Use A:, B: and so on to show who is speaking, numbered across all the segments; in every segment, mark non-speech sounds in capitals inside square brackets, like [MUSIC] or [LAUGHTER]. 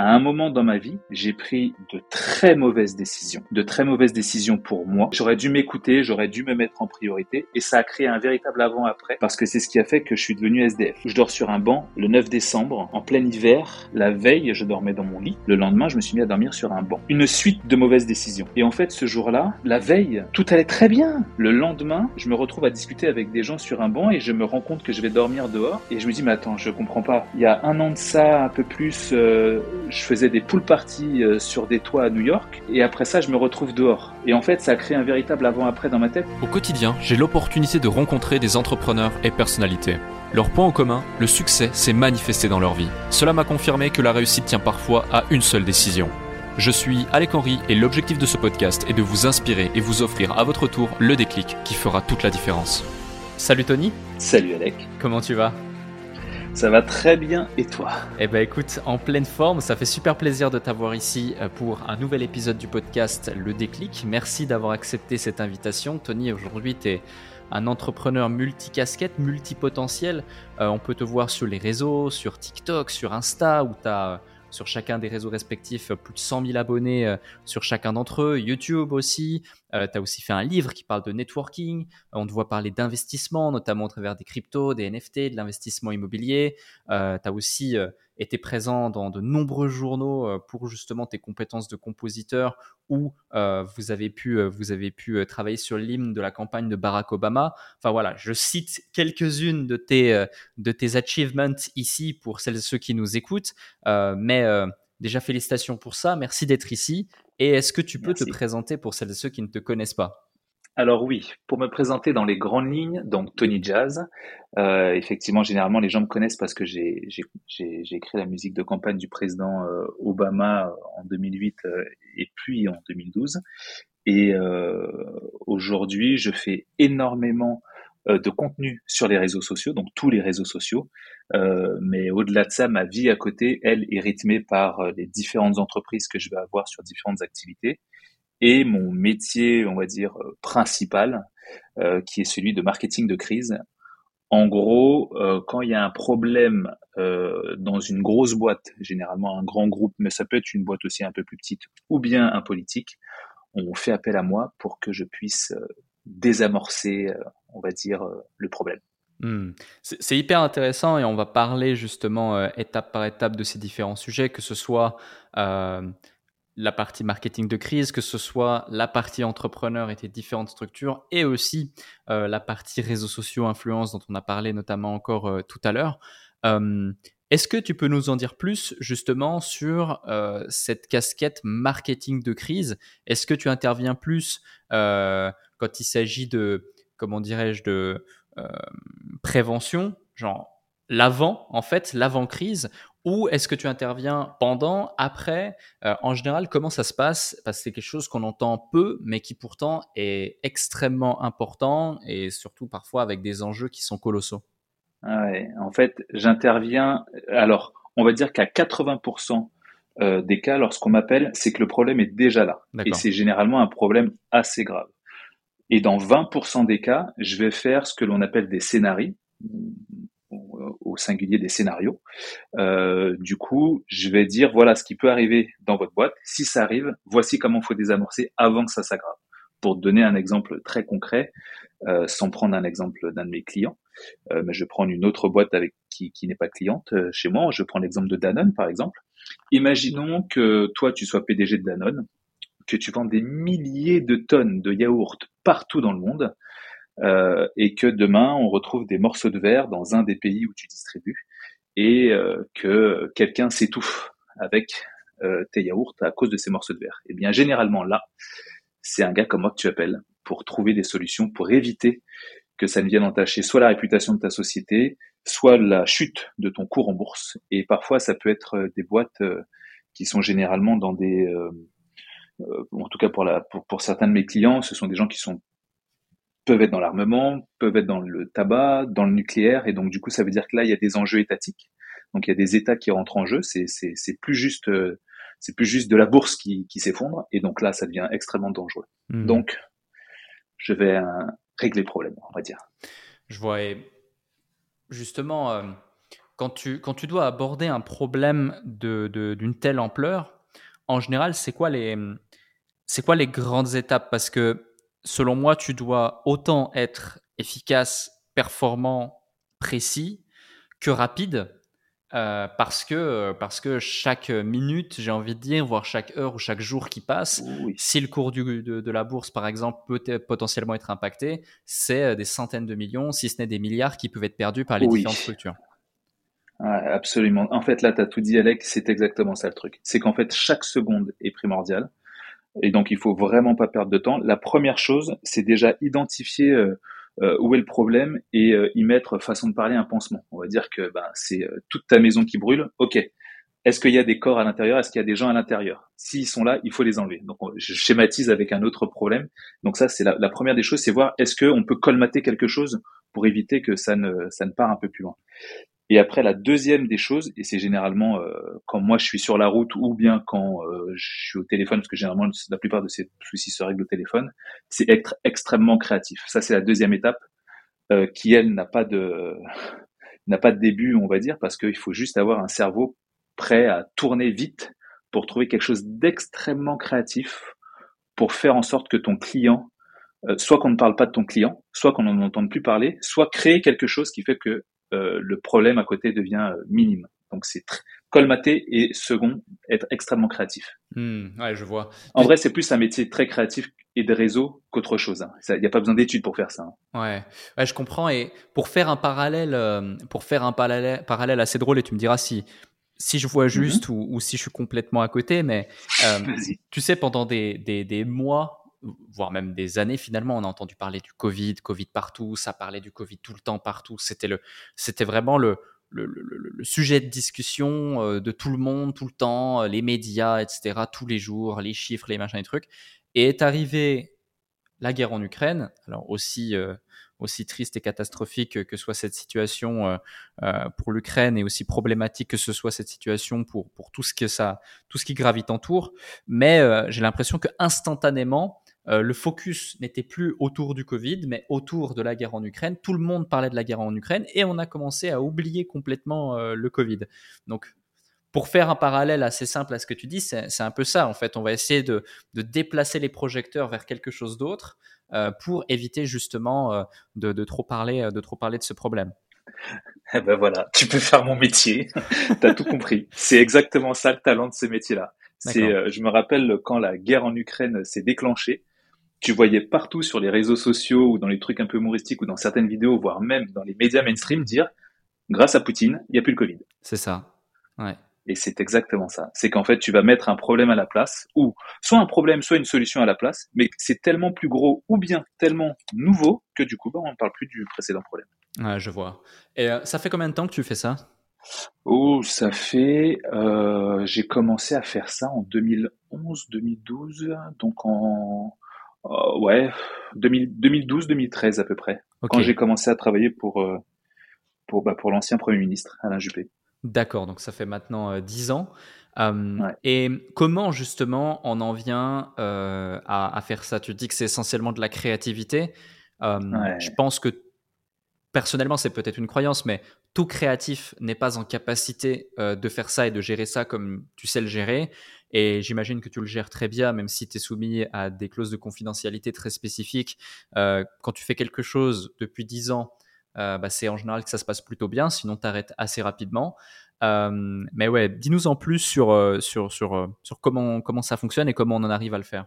A: À un moment dans ma vie, j'ai pris de très mauvaises décisions, de très mauvaises décisions pour moi. J'aurais dû m'écouter, j'aurais dû me mettre en priorité et ça a créé un véritable avant-après parce que c'est ce qui a fait que je suis devenu SDF. Je dors sur un banc le 9 décembre, en plein hiver. La veille, je dormais dans mon lit. Le lendemain, je me suis mis à dormir sur un banc. Une suite de mauvaises décisions. Et en fait, ce jour-là, la veille, tout allait très bien. Le lendemain, je me retrouve à discuter avec des gens sur un banc et je me rends compte que je vais dormir dehors et je me dis mais attends, je comprends pas. Il y a un an de ça, un peu plus, euh, je faisais des pool parties euh, sur des toits à New York et après ça, je me retrouve dehors. Et en fait, ça a créé un véritable avant-après dans ma tête.
B: Au quotidien, j'ai l'opportunité de rencontrer des entrepreneurs et personnalités. Leur point en commun, le succès s'est manifesté dans leur vie. Cela m'a confirmé que la réussite tient parfois à une seule décision. Je suis Alec Henry et l'objectif de ce podcast est de vous inspirer et vous offrir à votre tour le déclic qui fera toute la différence. Salut Tony
A: Salut Alec
B: Comment tu vas?
A: Ça va très bien et toi?
B: Eh ben écoute, en pleine forme, ça fait super plaisir de t'avoir ici euh, pour un nouvel épisode du podcast Le Déclic. Merci d'avoir accepté cette invitation. Tony, aujourd'hui tu es un entrepreneur multicasquette, multipotentiel. Euh, on peut te voir sur les réseaux, sur TikTok, sur Insta, où tu as sur chacun des réseaux respectifs, plus de 100 000 abonnés euh, sur chacun d'entre eux, YouTube aussi. Euh, tu as aussi fait un livre qui parle de networking. on te voit parler d'investissement, notamment au travers des cryptos, des NFT, de l'investissement immobilier. Euh, tu as aussi été présent dans de nombreux journaux pour justement tes compétences de compositeur où vous avez pu, vous avez pu travailler sur l'hymne de la campagne de Barack Obama. Enfin voilà, je cite quelques-unes de tes, de tes achievements ici pour celles et ceux qui nous écoutent. mais déjà félicitations pour ça, merci d'être ici. Et est-ce que tu peux te présenter pour celles et ceux qui ne te connaissent pas?
A: Alors oui, pour me présenter dans les grandes lignes, donc Tony Jazz. Euh, effectivement, généralement, les gens me connaissent parce que j'ai écrit la musique de campagne du président euh, Obama en 2008 euh, et puis en 2012. Et aujourd'hui, je fais énormément de contenu sur les réseaux sociaux, donc tous les réseaux sociaux. mais au-delà de ça, ma vie à côté, elle, est rythmée par les différentes entreprises que je vais avoir sur différentes activités et mon métier, on va dire, euh, principal, euh, qui est celui de marketing de crise. En gros, euh, quand il y a un problème dans une grosse boîte, généralement un grand groupe, mais ça peut être une boîte aussi un peu plus petite, ou bien un politique, on fait appel à moi pour que je puisse désamorcer, on va dire, le problème.
B: Hmm. C'est hyper intéressant et on va parler justement étape par étape de ces différents sujets, que ce soit la partie marketing de crise, que ce soit la partie entrepreneur et tes différentes structures, et aussi euh, la partie réseaux sociaux, influence dont on a parlé notamment encore euh, tout à l'heure. Euh, est-ce que tu peux nous en dire plus justement sur cette casquette marketing de crise? Est-ce que tu interviens plus quand il s'agit de, comment dirais-je, de prévention, genre l'avant, en fait, l'avant-crise, ou est-ce que tu interviens pendant, après? Euh, En général, comment ça se passe? Parce que c'est quelque chose qu'on entend peu, mais qui pourtant est extrêmement important et surtout parfois avec des enjeux qui sont colossaux.
A: Ouais, en fait, j'interviens. Alors, on va dire qu'à 80% euh, des cas, lorsqu'on m'appelle, c'est que le problème est déjà là. Et c'est généralement un problème assez grave. Et dans 20% des cas, je vais faire ce que l'on appelle des scénarios au singulier des scénarios. Euh, du coup, je vais dire voilà ce qui peut arriver dans votre boîte. Si ça arrive, voici comment faut désamorcer avant que ça s'aggrave. Pour donner un exemple très concret, euh, sans prendre un exemple d'un de mes clients, euh, mais je prendre une autre boîte avec qui, qui n'est pas cliente chez moi. Je prends l'exemple de Danone par exemple. Imaginons que toi tu sois PDG de Danone, que tu vends des milliers de tonnes de yaourts partout dans le monde euh, et que demain on retrouve des morceaux de verre dans un des pays où tu distribues et euh, que quelqu'un s'étouffe avec euh, tes yaourts à cause de ces morceaux de verre. Et eh bien généralement là, c'est un gars comme moi que tu appelles pour trouver des solutions pour éviter que ça ne vienne entacher soit la réputation de ta société, soit la chute de ton cours en bourse. Et parfois, ça peut être des boîtes qui sont généralement dans des, en tout cas pour, la, pour, pour certains de mes clients, ce sont des gens qui sont peuvent être dans l'armement, peuvent être dans le tabac, dans le nucléaire, et donc du coup ça veut dire que là il y a des enjeux étatiques. Donc il y a des États qui rentrent en jeu. C'est c'est plus juste euh, c'est plus juste de la bourse qui, qui s'effondre, et donc là ça devient extrêmement dangereux. Hmm. Donc je vais euh, régler le problème, on va dire.
B: Je vois. justement, euh, quand tu, quand tu dois aborder un problème d'une de, telle ampleur, en général, c'est quoi, les, c'est quoi les grandes étapes? Parce que selon moi, tu dois autant être efficace, performant, précis que rapide. Euh, parce que parce que chaque minute, j'ai envie de dire, voire chaque heure ou chaque jour qui passe, si le cours du, de, de, la bourse, par exemple, peut potentiellement être impacté, c'est euh, des centaines de millions, si ce n'est des milliards, qui peuvent être perdus par les différentes structures.
A: absolument. En fait, là, tu as tout dit, Alex, c'est exactement ça le truc. C'est qu'en fait, chaque seconde est primordiale. Et donc, il faut vraiment pas perdre de temps. La première chose, c'est déjà identifier euh, euh, où est le problème et euh, y mettre façon de parler un pansement. On va dire que ben, c'est toute ta maison qui brûle. Ok. Est-ce qu'il y a des corps à l'intérieur? Est-ce qu'il y a des gens à l'intérieur? S'ils sont là, il faut les enlever. Donc je schématise avec un autre problème. Donc ça, c'est la, la, première des choses, c'est voir est-ce qu'on peut colmater quelque chose pour éviter que ça ne ça ne part un peu plus loin. Et après, la deuxième des choses, et c'est généralement euh, quand moi je suis sur la route ou bien quand euh, je suis au téléphone, parce que généralement la plupart de ces soucis se règlent au téléphone, c'est être extrêmement créatif. Ça, c'est la deuxième étape euh, qui, elle, n'a pas de [LAUGHS] n'a pas de début, on va dire, parce qu'il faut juste avoir un cerveau prêt à tourner vite pour trouver quelque chose d'extrêmement créatif pour faire en sorte que ton client, soit qu'on ne parle pas de ton client, soit qu'on n'en entende plus parler, soit créer quelque chose qui fait que euh, le problème à côté devient euh, minime. Donc c'est colmater et second, être extrêmement créatif.
B: Hmm, ouais, je vois.
A: En vrai, c'est plus un métier très créatif et de réseau qu'autre chose. Hein. Il n'y a pas besoin d'études pour faire ça.
B: Hein. Ouais. ouais, je comprends. Et pour faire un parallèle, euh, pour faire un parallèle, parallèle assez drôle, et tu me diras si si je vois juste ou, ou, si je suis complètement à côté, mais [LAUGHS] tu sais, pendant des, des, des mois voire même des années finalement. On a entendu parler du Covid, Covid partout, ça parlait du Covid tout le temps partout. C'était le, c'était vraiment le, le, le, sujet de discussion euh, de tout le monde, tout le temps, euh, les médias, etc., tous les jours, les chiffres, les machins, les trucs. Et est arrivée la guerre en Ukraine, alors aussi, euh, aussi triste et catastrophique que soit cette situation pour l'Ukraine et aussi problématique que ce soit cette situation pour, pour tout, ce que ça, tout ce qui gravite autour. Mais j'ai l'impression que instantanément, euh, le focus n'était plus autour du Covid, mais autour de la guerre en Ukraine. Tout le monde parlait de la guerre en Ukraine et on a commencé à oublier complètement euh, le Covid. Donc, pour faire un parallèle assez simple à ce que tu dis, c'est un peu ça. En fait, on va essayer de, déplacer les projecteurs vers quelque chose d'autre euh, pour éviter justement de, trop parler, de trop parler de ce problème. [LAUGHS]
A: Eh ben voilà, tu peux faire mon métier. [LAUGHS] tu as tout compris. C'est exactement ça le talent de ce métier-là. C'est, je me rappelle quand la guerre en Ukraine s'est déclenchée, tu voyais partout sur les réseaux sociaux ou dans les trucs un peu humoristiques ou dans certaines vidéos, voire même dans les médias mainstream, dire grâce à Poutine, il n'y a plus le Covid.
B: C'est ça. Ouais.
A: Et c'est exactement ça. C'est qu'en fait, tu vas mettre un problème à la place, ou soit un problème, soit une solution à la place, mais c'est tellement plus gros ou bien tellement nouveau que du coup, bah, on ne parle plus du précédent problème.
B: Ouais, je vois. Et euh, ça fait combien de temps que tu fais ça?
A: Oh, ça fait. Euh, j'ai commencé à faire ça en 2011, 2012, donc en euh, ouais, 2012-2013 à peu près, quand j'ai commencé à travailler pour, euh, pour, bah, pour l'ancien Premier ministre, Alain Juppé.
B: D'accord, donc ça fait maintenant 10 euh, ans. Et comment justement on en vient à, faire ça? Tu dis que c'est essentiellement de la créativité. Je pense que personnellement, c'est peut-être une croyance, mais tout créatif n'est pas en capacité de faire ça et de gérer ça comme tu sais le gérer. Et j'imagine que tu le gères très bien, même si tu es soumis à des clauses de confidentialité très spécifiques. Euh, quand tu fais quelque chose depuis 10 ans, euh, bah, c'est en général que ça se passe plutôt bien, sinon tu arrêtes assez rapidement. Euh, mais ouais, dis-nous en plus sur, sur, sur, sur comment, comment ça fonctionne et comment on en arrive à le faire.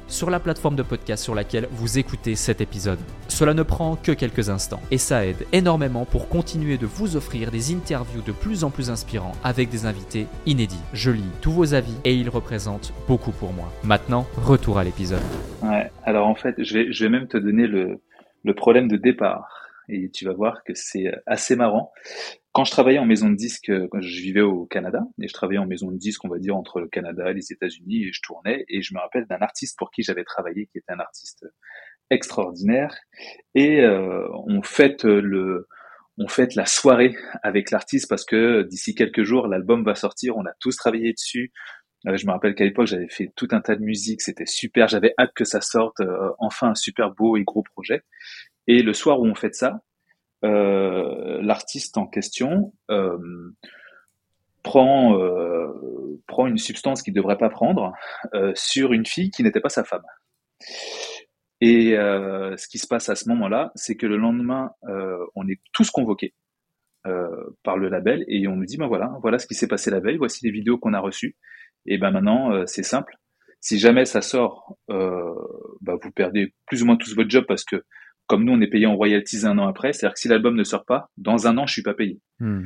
B: sur la plateforme de podcast sur laquelle vous écoutez cet épisode. Cela ne prend que quelques instants et ça aide énormément pour continuer de vous offrir des interviews de plus en plus inspirants avec des invités inédits. Je lis tous vos avis et ils représentent beaucoup pour moi. Maintenant, retour à l'épisode.
A: Ouais, alors en fait, je vais, même te donner le, le problème de départ et tu vas voir que c'est assez marrant. Quand je travaillais en maison de disque, quand je vivais au Canada, et je travaillais en maison de disque, on va dire, entre le Canada et les États-Unis, et je tournais, et je me rappelle d'un artiste pour qui j'avais travaillé, qui était un artiste extraordinaire et on fête le on fête la soirée avec l'artiste parce que d'ici quelques jours l'album va sortir. On a tous travaillé dessus. je me rappelle qu'à l'époque j'avais fait tout un tas de musique, c'était super. J'avais hâte que ça sorte. enfin un super beau et gros projet. Et le soir où on fête ça, l'artiste en question prend prend une substance qu'il devrait pas prendre sur une fille qui n'était pas sa femme. Et euh, ce qui se passe à ce moment-là, c'est que le lendemain, euh, on est tous convoqués euh, par le label et on nous dit ben voilà, voilà ce qui s'est passé la veille, voici les vidéos qu'on a reçues. Et ben maintenant, euh, c'est simple. Si jamais ça sort, euh, bah, vous perdez plus ou moins tous votre job parce que comme nous, on est payé en royalties un an après, c'est-à-dire que si l'album ne sort pas, dans un an, je suis pas payé. Hmm.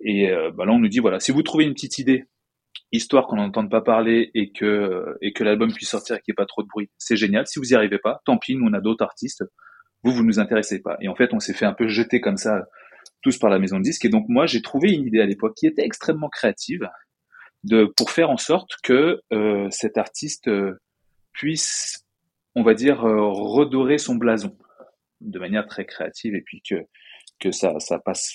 A: et bah là, on nous dit voilà, si vous trouvez une petite idée histoire qu'on n'entende pas parler et que et que l'album puisse sortir et qu'il n'y ait pas trop de bruit, c'est génial. Si vous y arrivez pas, tant pis, nous on a d'autres artistes. Vous vous nous intéressez pas. Et en fait, on s'est fait un peu jeter comme ça tous par la maison de disques. Et donc moi, j'ai trouvé une idée à l'époque qui était extrêmement créative de pour faire en sorte que euh, cet artiste euh, puisse, on va dire, euh, redorer son blason de manière très créative et puis que que ça ça passe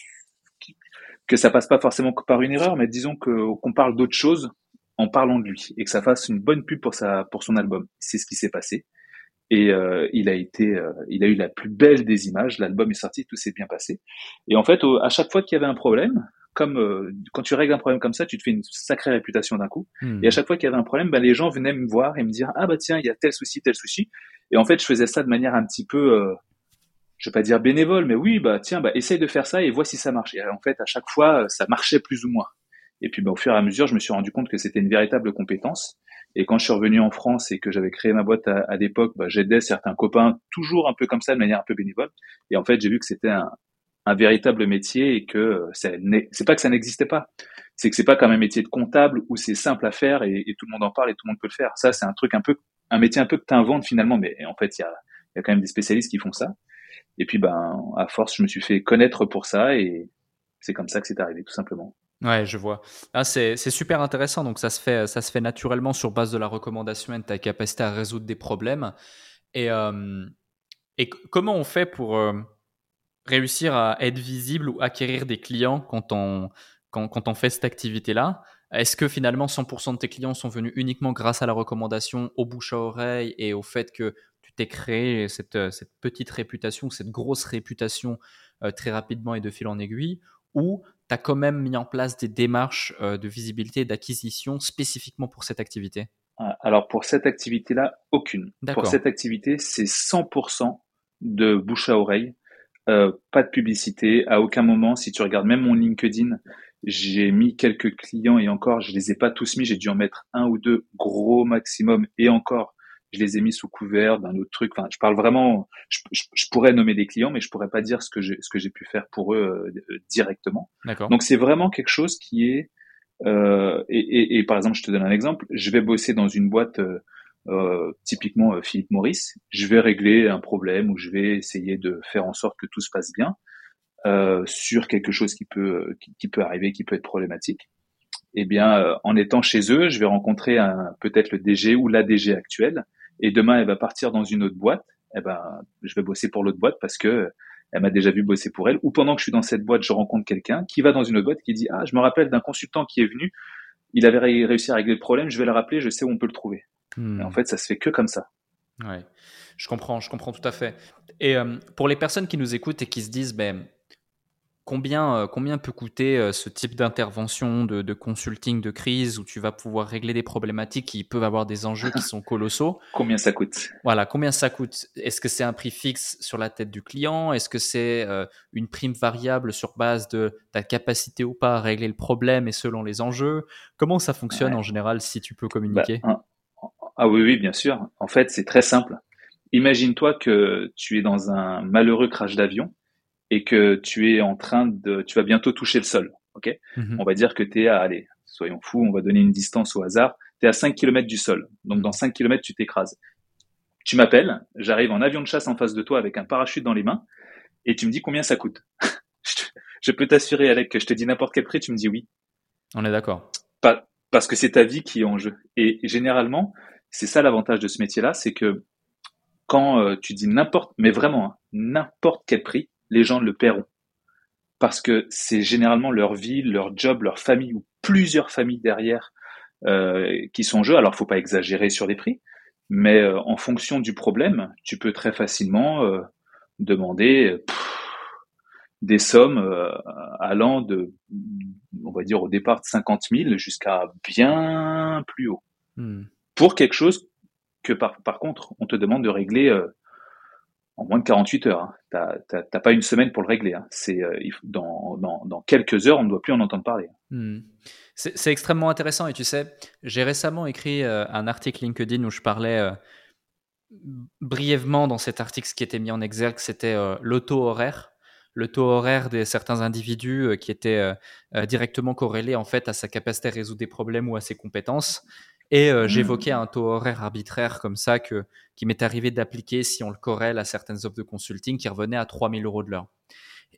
A: que ça passe pas forcément par une erreur, mais disons qu'on parle d'autre chose en parlant de lui et que ça fasse une bonne pub pour sa pour son album. C'est ce qui s'est passé. Et euh, il a été, euh, il a eu la plus belle des images. L'album est sorti, tout s'est bien passé. Et en fait, à chaque fois qu'il y avait un problème, comme euh, quand tu règles un problème comme ça, tu te fais une sacrée réputation d'un coup. Hmm. Et à chaque fois qu'il y avait un problème, ben, les gens venaient me voir et me dire ah bah tiens, il y a tel souci, tel souci. Et en fait, je faisais ça de manière un petit peu je vais pas dire bénévole, mais oui, bah tiens, bah essaye de faire ça et vois si ça marche. Et en fait, à chaque fois, ça marchait plus ou moins. Et puis, bah, au fur et à mesure, je me suis rendu compte que c'était une véritable compétence. Et quand je suis revenu en France et que j'avais créé ma boîte à, l'époque, bah, j'aidais certains copains, toujours un peu comme ça, de manière un peu bénévole. Et en fait, j'ai vu que c'était un, un, véritable métier et que c'est pas que ça n'existait pas, c'est que c'est pas comme un métier de comptable où c'est simple à faire et, tout le monde en parle et tout le monde peut le faire. Ça, c'est un truc un peu, un métier un peu que tu inventes finalement, mais en fait, il y a, y a quand même des spécialistes qui font ça. Et puis, ben, à force, je me suis fait connaître pour ça et c'est comme ça que c'est arrivé, tout simplement.
B: Ouais, je vois. Ah, c'est super intéressant. Donc, ça se, fait, ça se fait naturellement sur base de la recommandation et de ta capacité à résoudre des problèmes. Et, euh, comment on fait pour euh, réussir à être visible ou acquérir des clients quand on, fait cette activité-là? Est-ce que finalement 100% de tes clients sont venus uniquement grâce à la recommandation, au bouche à oreille et au fait que tu t'es créé cette, euh, petite réputation, cette grosse réputation très rapidement et de fil en aiguille, ou tu as quand même mis en place des démarches euh, de visibilité et d'acquisition spécifiquement pour cette activité?
A: Ah, Alors pour cette activité-là, aucune. Pour cette activité, c'est 100% de bouche à oreille, pas de publicité. À aucun moment, si tu regardes même mon LinkedIn, j'ai mis quelques clients et encore, je les ai pas tous mis. J'ai dû en mettre un ou deux gros maximum et encore, je les ai mis sous couvert d'un autre truc. Enfin, je parle vraiment. Je, je, pourrais nommer des clients, mais je pourrais pas dire ce que j'ai ce que j'ai pu faire pour eux euh, directement. Donc c'est vraiment quelque chose qui est. Euh, et, et, et, par exemple, je te donne un exemple. Je vais bosser dans une boîte. Euh, euh typiquement euh, Philippe Maurice, je vais régler un problème ou je vais essayer de faire en sorte que tout se passe bien euh, sur quelque chose qui peut qui, qui, peut arriver, qui peut être problématique. Eh bien, en étant chez eux, je vais rencontrer peut-être le DG ou la DG actuelle et demain elle va partir dans une autre boîte, eh ben je vais bosser pour l'autre boîte parce que elle m'a déjà vu bosser pour elle. Ou pendant que je suis dans cette boîte, je rencontre quelqu'un qui va dans une autre boîte qui dit ah je me rappelle d'un consultant qui est venu, il avait réussi à régler le problème, je vais le rappeler, je sais où on peut le trouver. Hmm. en fait, ça se fait que comme ça.
B: Ouais, je comprends, je comprends tout à fait. Et euh, pour les personnes qui nous écoutent et qui se disent ben Combien, euh, combien peut coûter euh, ce type d'intervention, de, consulting de crise où tu vas pouvoir régler des problématiques qui peuvent avoir des enjeux qui sont colossaux? [COUGHS]
A: Combien ça coûte?
B: Voilà, combien ça coûte? Est-ce que c'est un prix fixe sur la tête du client? Est-ce que c'est euh, une prime variable sur base de ta capacité ou pas à régler le problème et selon les enjeux? Comment ça fonctionne en général si tu peux communiquer?
A: bah, Ah oui, oui, bien sûr. En fait, c'est très simple. Imagine-toi que tu es dans un malheureux crash d'avion et que tu es en train de, tu vas bientôt toucher le sol, ok? Mhm. On va dire que tu es à, allez, soyons fous, on va donner une distance au hasard, tu es à 5 km du sol. Donc dans 5 km, tu t'écrases. Tu m'appelles, j'arrive en avion de chasse en face de toi avec un parachute dans les mains, et tu me dis combien ça coûte. [LAUGHS] je peux t'assurer, Alec, que je te dis n'importe quel prix, tu me dis oui.
B: On est d'accord.
A: Pas, parce que c'est ta vie qui est en jeu. Et généralement, c'est ça l'avantage de ce métier-là, c'est que quand tu dis n'importe, mais vraiment hein, n'importe quel prix, les gens le paieront parce que c'est généralement leur vie, leur job, leur famille ou plusieurs familles derrière euh, qui sont en jeu. Alors, faut pas exagérer sur les prix, mais euh, en fonction du problème, tu peux très facilement euh, demander des sommes allant de, on va dire au départ de 50 000 jusqu'à bien plus haut hmm. pour quelque chose que par, par contre on te demande de régler en moins de 48 heures. Hein. T'as pas une semaine pour le régler. Hein. C'est euh, dans, quelques heures, on ne doit plus en entendre parler.
B: Hmm. C'est extrêmement intéressant et tu sais, j'ai récemment écrit euh, un article LinkedIn où je parlais euh, brièvement dans cet article, ce qui était mis en exergue, c'était le taux horaire, le taux horaire de certains individus qui était directement corrélé en fait à sa capacité à résoudre des problèmes ou à ses compétences. Et euh, mmh. j'évoquais un taux horaire arbitraire comme ça que, qui m'est arrivé d'appliquer si on le corrèle à certaines offres de consulting qui revenaient à 3000 euros de l'heure.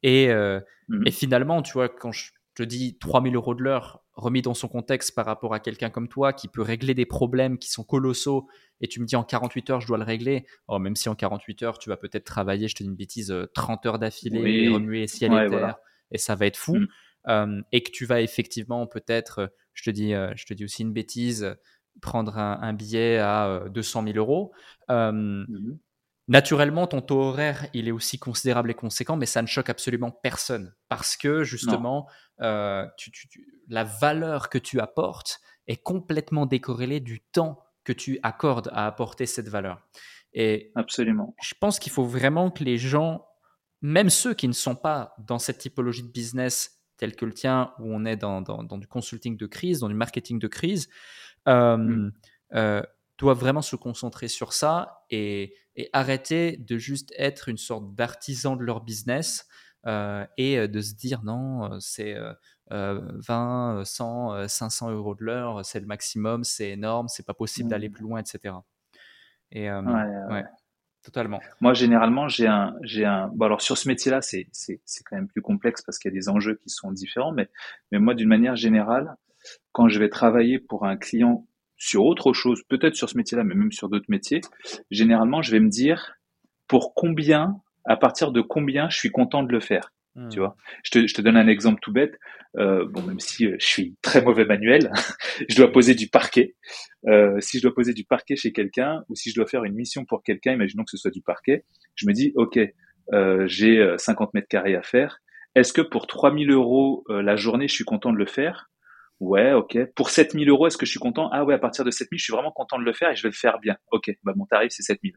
B: Et, euh, mmh. et finalement, tu vois, quand je te dis 3000 euros de l'heure remis dans son contexte par rapport à quelqu'un comme toi qui peut régler des problèmes qui sont colossaux et tu me dis en 48 heures je dois le régler, oh, même si en 48 heures tu vas peut-être travailler, je te dis une bêtise, 30 euh, heures d'affilée, et remuer ciel et terre et ça va être fou. Mmh. et que tu vas effectivement peut-être, je te dis, je te dis aussi une bêtise, prendre un, billet à 200 euh, 000 euros. Mmh naturellement, ton taux horaire, il est aussi considérable et conséquent, mais ça ne choque absolument personne parce que justement, euh, la valeur que tu apportes est complètement décorrélée du temps que tu accordes à apporter cette valeur. Et
A: absolument.
B: Je pense qu'il faut vraiment que les gens, même ceux qui ne sont pas dans cette typologie de business tel que le tien, où on est dans du consulting de crise, dans du marketing de crise, euh, doivent vraiment se concentrer sur ça et, arrêter de juste être une sorte d'artisan de leur business et de se dire non, c'est 20, 100, 500 euros de l'heure, c'est le maximum, c'est énorme, c'est pas possible d'aller mmh. plus loin, etc. Et ouais, totalement.
A: Moi, généralement, j'ai un, j'ai un. Bon, alors sur ce métier-là, c'est, c'est, c'est quand même plus complexe parce qu'il y a des enjeux qui sont différents, mais, mais moi, d'une manière générale, quand je vais travailler pour un client sur autre chose, peut-être sur ce métier-là, mais même sur d'autres métiers, généralement, je vais me dire pour combien, à partir de combien je suis content de le faire. Hmm. Tu vois, je te, je te, donne un exemple tout bête. Euh, bon, même si euh, je suis très mauvais manuel, [LAUGHS] je dois poser du parquet. Euh, si je dois poser du parquet chez quelqu'un, ou si je dois faire une mission pour quelqu'un, imaginons que ce soit du parquet, je me dis, ok, euh, j'ai 50 euh, mètres carrés à faire. Est-ce que pour 3000 euros la journée, je suis content de le faire? Ouais, ok. Pour 7000 euros, est-ce que je suis content? Ah ouais, à partir de 7000, je suis vraiment content de le faire et je vais le faire bien. Ok, bah mon tarif c'est 7000.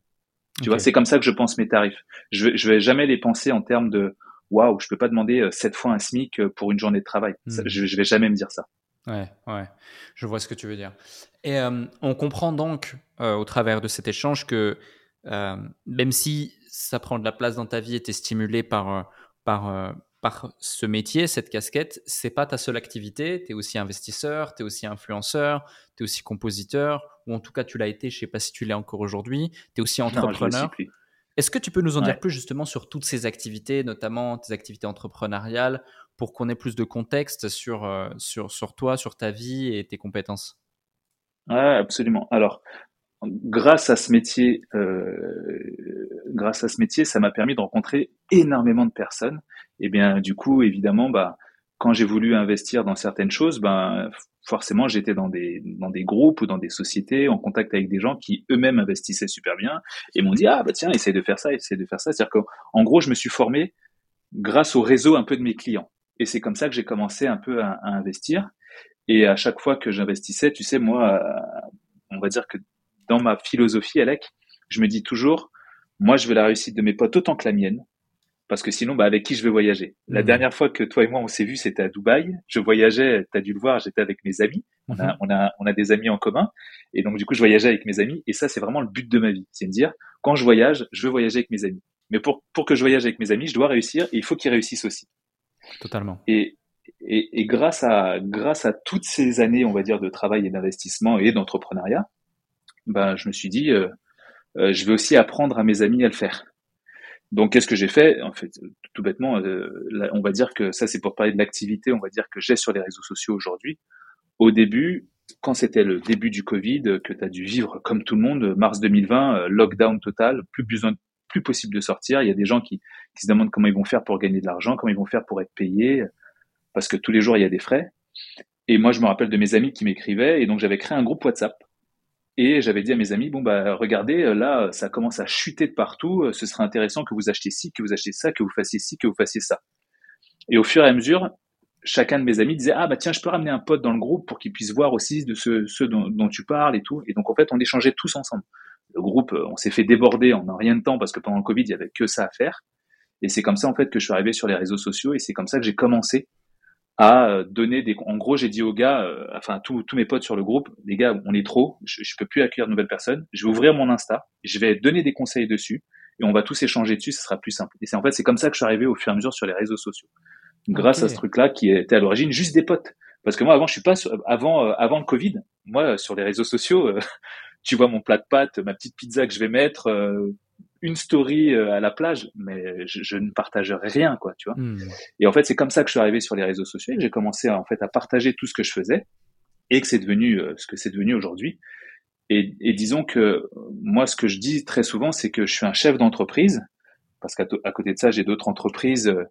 A: Tu vois, c'est comme ça que je pense mes tarifs. Je vais, je vais jamais les penser en termes de waouh, je peux pas demander 7 euh, fois un SMIC euh, pour une journée de travail. Hmm. je, je vais jamais me dire ça.
B: Ouais, ouais, je vois ce que tu veux dire. Et euh, on comprend donc au travers de cet échange que même si ça prend de la place dans ta vie et tu es stimulé par, par, ce métier, cette casquette, c'est pas ta seule activité. Tu es aussi investisseur, tu es aussi influenceur, tu es aussi compositeur, ou en tout cas tu l'as été, je sais pas si tu l'es encore aujourd'hui. Tu es aussi entrepreneur. Est-ce que tu peux nous en dire plus justement sur toutes ces activités, notamment tes activités entrepreneuriales, pour qu'on ait plus de contexte sur, euh, sur, sur toi, sur ta vie et tes compétences?
A: Ouais, absolument. Alors, grâce à ce métier, euh, grâce à ce métier, ça m'a permis de rencontrer énormément de personnes. Et bien, du coup, évidemment, bah, quand j'ai voulu investir dans certaines choses, ben forcément j'étais dans des dans des groupes ou dans des sociétés en contact avec des gens qui eux-mêmes investissaient super bien et m'ont dit ah bah tiens essaye de faire ça, essaye de faire ça. C'est-à-dire qu'en gros je me suis formé grâce au réseau un peu de mes clients et c'est comme ça que j'ai commencé un peu à, à, investir. Et à chaque fois que j'investissais, tu sais moi, on va dire que dans ma philosophie, Alec, je me dis toujours, moi, je veux la réussite de mes potes autant que la mienne. Parce que sinon, bah, avec qui je vais voyager? La mmh. dernière fois que toi et moi, on s'est vus, c'était à Dubaï. Je voyageais, tu as dû le voir, j'étais avec mes amis. On a, mmh. on, a, on a des amis en commun. Et donc, du coup, je voyageais avec mes amis. Et ça, c'est vraiment le but de ma vie. C'est de dire, quand je voyage, je veux voyager avec mes amis. Mais pour, pour que je voyage avec mes amis, je dois réussir et il faut qu'ils réussissent aussi.
B: Totalement.
A: Et, et, et, grâce à, grâce à toutes ces années, on va dire, de travail et d'investissement et d'entrepreneuriat, ben, je me suis dit, euh, euh, je vais aussi apprendre à mes amis à le faire. Donc, qu'est-ce que j'ai fait? En fait, tout bêtement, euh, on va dire que ça, c'est pour parler de l'activité, on va dire que j'ai sur les réseaux sociaux aujourd'hui. Au début, quand c'était le début du Covid, que tu as dû vivre comme tout le monde, mars 2020, lockdown total, plus besoin, plus possible de sortir. Il y a des gens qui, qui se demandent comment ils vont faire pour gagner de l'argent, comment ils vont faire pour être payés, parce que tous les jours il y a des frais. Et moi, je me rappelle de mes amis qui m'écrivaient, et donc j'avais créé un groupe WhatsApp. Et j'avais dit à mes amis, bon, bah, regardez, là, ça commence à chuter de partout, ce serait intéressant que vous achetiez ci, que vous achetiez ça, que vous fassiez ci, que vous fassiez ça. Et au fur et à mesure, chacun de mes amis disait, ah, bah, tiens, je peux ramener un pote dans le groupe pour qu'il puisse voir aussi de ce, dont, tu parles et tout. Et donc, en fait, on échangeait tous ensemble. Le groupe, on s'est fait déborder en rien de temps parce que pendant le Covid, il y avait que ça à faire. Et c'est comme ça, en fait, que je suis arrivé sur les réseaux sociaux et c'est comme ça que j'ai commencé à euh, donner des. En gros, j'ai dit aux gars, euh, enfin tous, tous mes potes sur le groupe, les gars, on est trop, je, je peux plus accueillir de nouvelles personnes. Je vais ouvrir mon Insta, je vais donner des conseils dessus et on va tous échanger dessus, ce sera plus simple. Et c'est en fait c'est comme ça que je suis arrivé au fur et à mesure sur les réseaux sociaux, grâce à ce truc-là qui était à l'origine juste des potes. Parce que moi avant je suis pas avant euh, avant le Covid, moi sur les réseaux sociaux, [LAUGHS] tu vois mon plat de pâtes, ma petite pizza que je vais mettre une story euh, à la plage, mais je, ne partagerai rien, quoi, tu vois. Hmm. Et en fait, c'est comme ça que je suis arrivé sur les réseaux sociaux et que j'ai commencé à, en fait à partager tout ce que je faisais et que c'est devenu euh, ce que c'est devenu aujourd'hui. Et, et, disons que moi, ce que je dis très souvent, c'est que je suis un chef d'entreprise parce qu'à côté de ça, j'ai d'autres entreprises. Euh,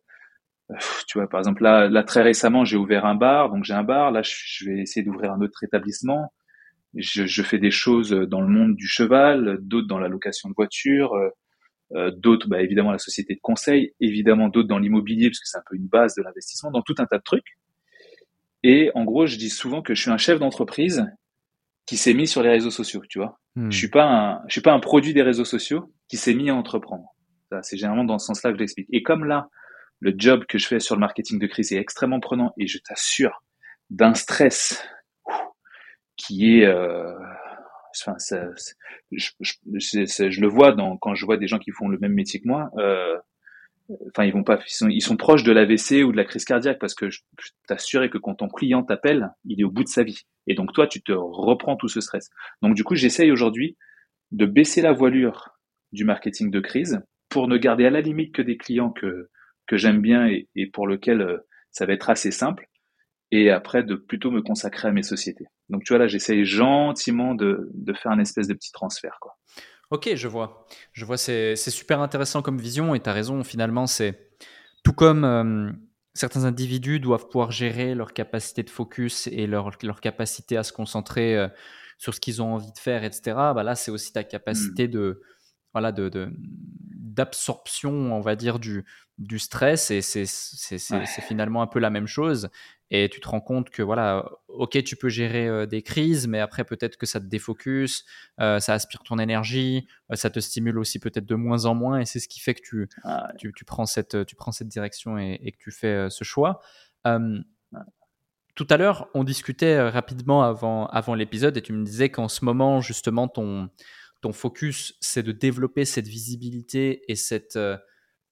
A: tu vois, par exemple, là, là très récemment, j'ai ouvert un bar, donc j'ai un bar. Là, je vais essayer d'ouvrir un autre établissement je, je, fais des choses dans le monde du cheval, d'autres dans la location de voitures, euh, euh, d'autres, bah, évidemment, la société de conseil, évidemment d'autres dans l'immobilier, parce que c'est un peu une base de l'investissement, dans tout un tas de trucs. Et en gros, je dis souvent que je suis un chef d'entreprise qui s'est mis sur les réseaux sociaux, tu vois. Hmm. Je suis pas un, je suis pas un produit des réseaux sociaux qui s'est mis à entreprendre. C'est généralement dans ce sens-là que je l'explique. Et comme là, le job que je fais sur le marketing de crise est extrêmement prenant et je t'assure d'un stress qui est, euh, enfin, je, le vois dans, quand je vois des gens qui font le même métier que moi. Euh, enfin, ils vont pas, ils sont, proches de l'AVC ou de la crise cardiaque parce que je, que quand ton client t'appelle, il est au bout de sa vie. Et donc toi, tu te reprends tout ce stress. Donc du coup, j'essaye aujourd'hui de baisser la voilure du marketing de crise pour ne garder à la limite que des clients que que j'aime bien et, et pour lesquels euh, ça va être assez simple et après de plutôt me consacrer à mes sociétés. Donc tu vois là, j'essaye gentiment de, de, faire un espèce de petit transfert. Quoi.
B: Ok, je vois. Je vois, c'est super intéressant comme vision et tu as raison, finalement, c'est tout comme euh, certains individus doivent pouvoir gérer leur capacité de focus et leur, leur capacité à se concentrer euh, sur ce qu'ils ont envie de faire, etc. Bah là, c'est aussi ta capacité mmh. de voilà de d'absorption, on va dire, du, du stress et c'est finalement un peu la même chose. Et tu te rends compte que, voilà, ok, tu peux gérer euh, des crises, mais après, peut-être que ça te défocus, euh, ça aspire ton énergie, euh, ça te stimule aussi peut-être de moins en moins. Et c'est ce qui fait que tu, ah tu, tu, prends, cette, tu prends cette direction et, et que tu fais ce choix. tout à l'heure, on discutait rapidement avant, avant l'épisode et tu me disais qu'en ce moment, justement, ton, ton focus, c'est de développer cette visibilité et cette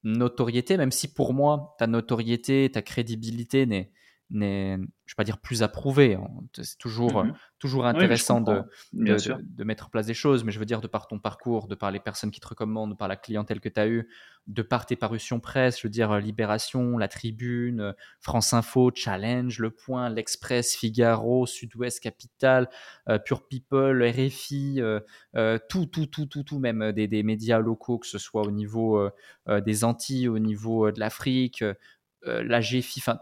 B: notoriété, même si pour moi, ta notoriété, ta crédibilité n'est n'est, je vais pas dire plus approuvé. Hein. C'est toujours, mmh toujours intéressant de, de, mettre en place des choses, mais je veux dire, de par ton parcours, de par les personnes qui te recommandent, de par la clientèle que tu as eue, de par tes parutions presse, je veux dire, Libération, La Tribune, France Info, Challenge, Le Point, L'Express, Figaro, Sud-Ouest Capital, euh, Pure People, RFI, euh, euh, tout, tout, tout, tout, tout, même des, des, médias locaux, que ce soit au niveau des Antilles, au niveau de l'Afrique, la GFI, enfin,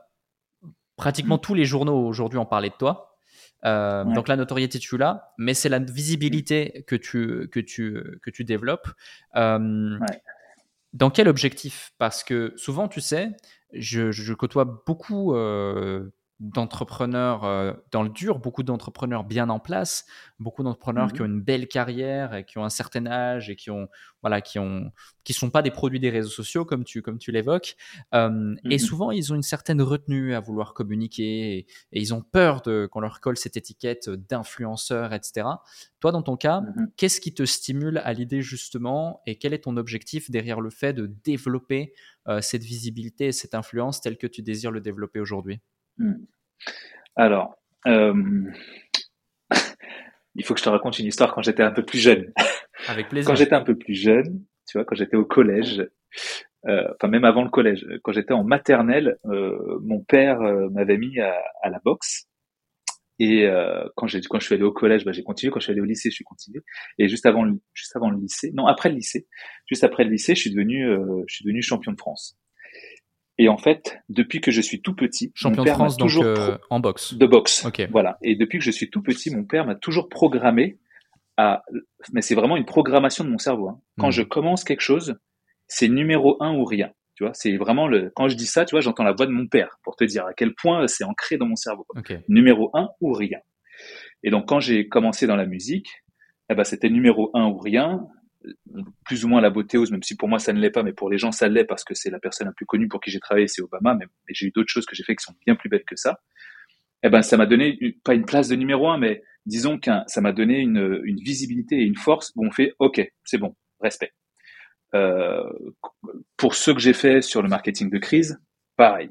B: Pratiquement mm. tous les journaux aujourd'hui ont parlé de toi. Euh, donc la notoriété tu l'as, mais c'est la visibilité que tu que tu que tu développes. Euh, dans quel objectif? Parce que souvent, tu sais, je, je côtoie beaucoup euh, d'entrepreneurs euh, dans le dur, beaucoup d'entrepreneurs bien en place, beaucoup d'entrepreneurs mmh qui ont une belle carrière et qui ont un certain âge et qui ont voilà qui ont qui sont pas des produits des réseaux sociaux comme tu comme tu l'évoques euh, et mmh souvent ils ont une certaine retenue à vouloir communiquer et, ils ont peur de qu'on leur colle cette étiquette d'influenceur etc. Toi dans ton cas mmh qu'est-ce qui te stimule à l'idée justement et quel est ton objectif derrière le fait de développer euh, cette visibilité et cette influence telle que tu désires le développer aujourd'hui?
A: Alors, euh, [LAUGHS] il faut que je te raconte une histoire quand j'étais un peu plus jeune.
B: Avec [LAUGHS] plaisir.
A: quand j'étais un peu plus jeune, tu vois, quand j'étais au collège, euh, enfin même avant le collège, quand j'étais en maternelle, euh, mon père m'avait mis à, la boxe Et euh, quand j'ai quand je suis allé au collège, bah, j'ai continué. Quand je suis allé au lycée, je suis continué. Et juste avant le, juste avant le lycée, non après le lycée, juste après le lycée, je suis devenu euh, je suis devenu champion de France. Et en fait, depuis que je suis tout petit,
B: champion de France donc euh, en boxe.
A: De boxe. Ok. Voilà. Et depuis que je suis tout petit, mon père m'a toujours programmé à. Mais c'est vraiment une programmation de mon cerveau. Hein. Quand hmm. je commence quelque chose, c'est numéro un ou rien. Tu vois, c'est vraiment le. Quand je dis ça, tu vois, j'entends la voix de mon père pour te dire à quel point c'est ancré dans mon cerveau. Numéro un ou rien. Et donc quand j'ai commencé dans la musique, eh ben c'était numéro un ou rien plus ou moins la beauté même si pour moi ça ne l'est pas, mais pour les gens ça l'est parce que c'est la personne la plus connue pour qui j'ai travaillé, c'est Obama, mais, j'ai eu d'autres choses que j'ai fait qui sont bien plus belles que ça. Eh ben, ça m'a donné pas une place de numéro un, mais disons que ça m'a donné une, une, visibilité et une force où on fait OK, c'est bon, respect. Euh, pour ce que j'ai fait sur le marketing de crise, pareil.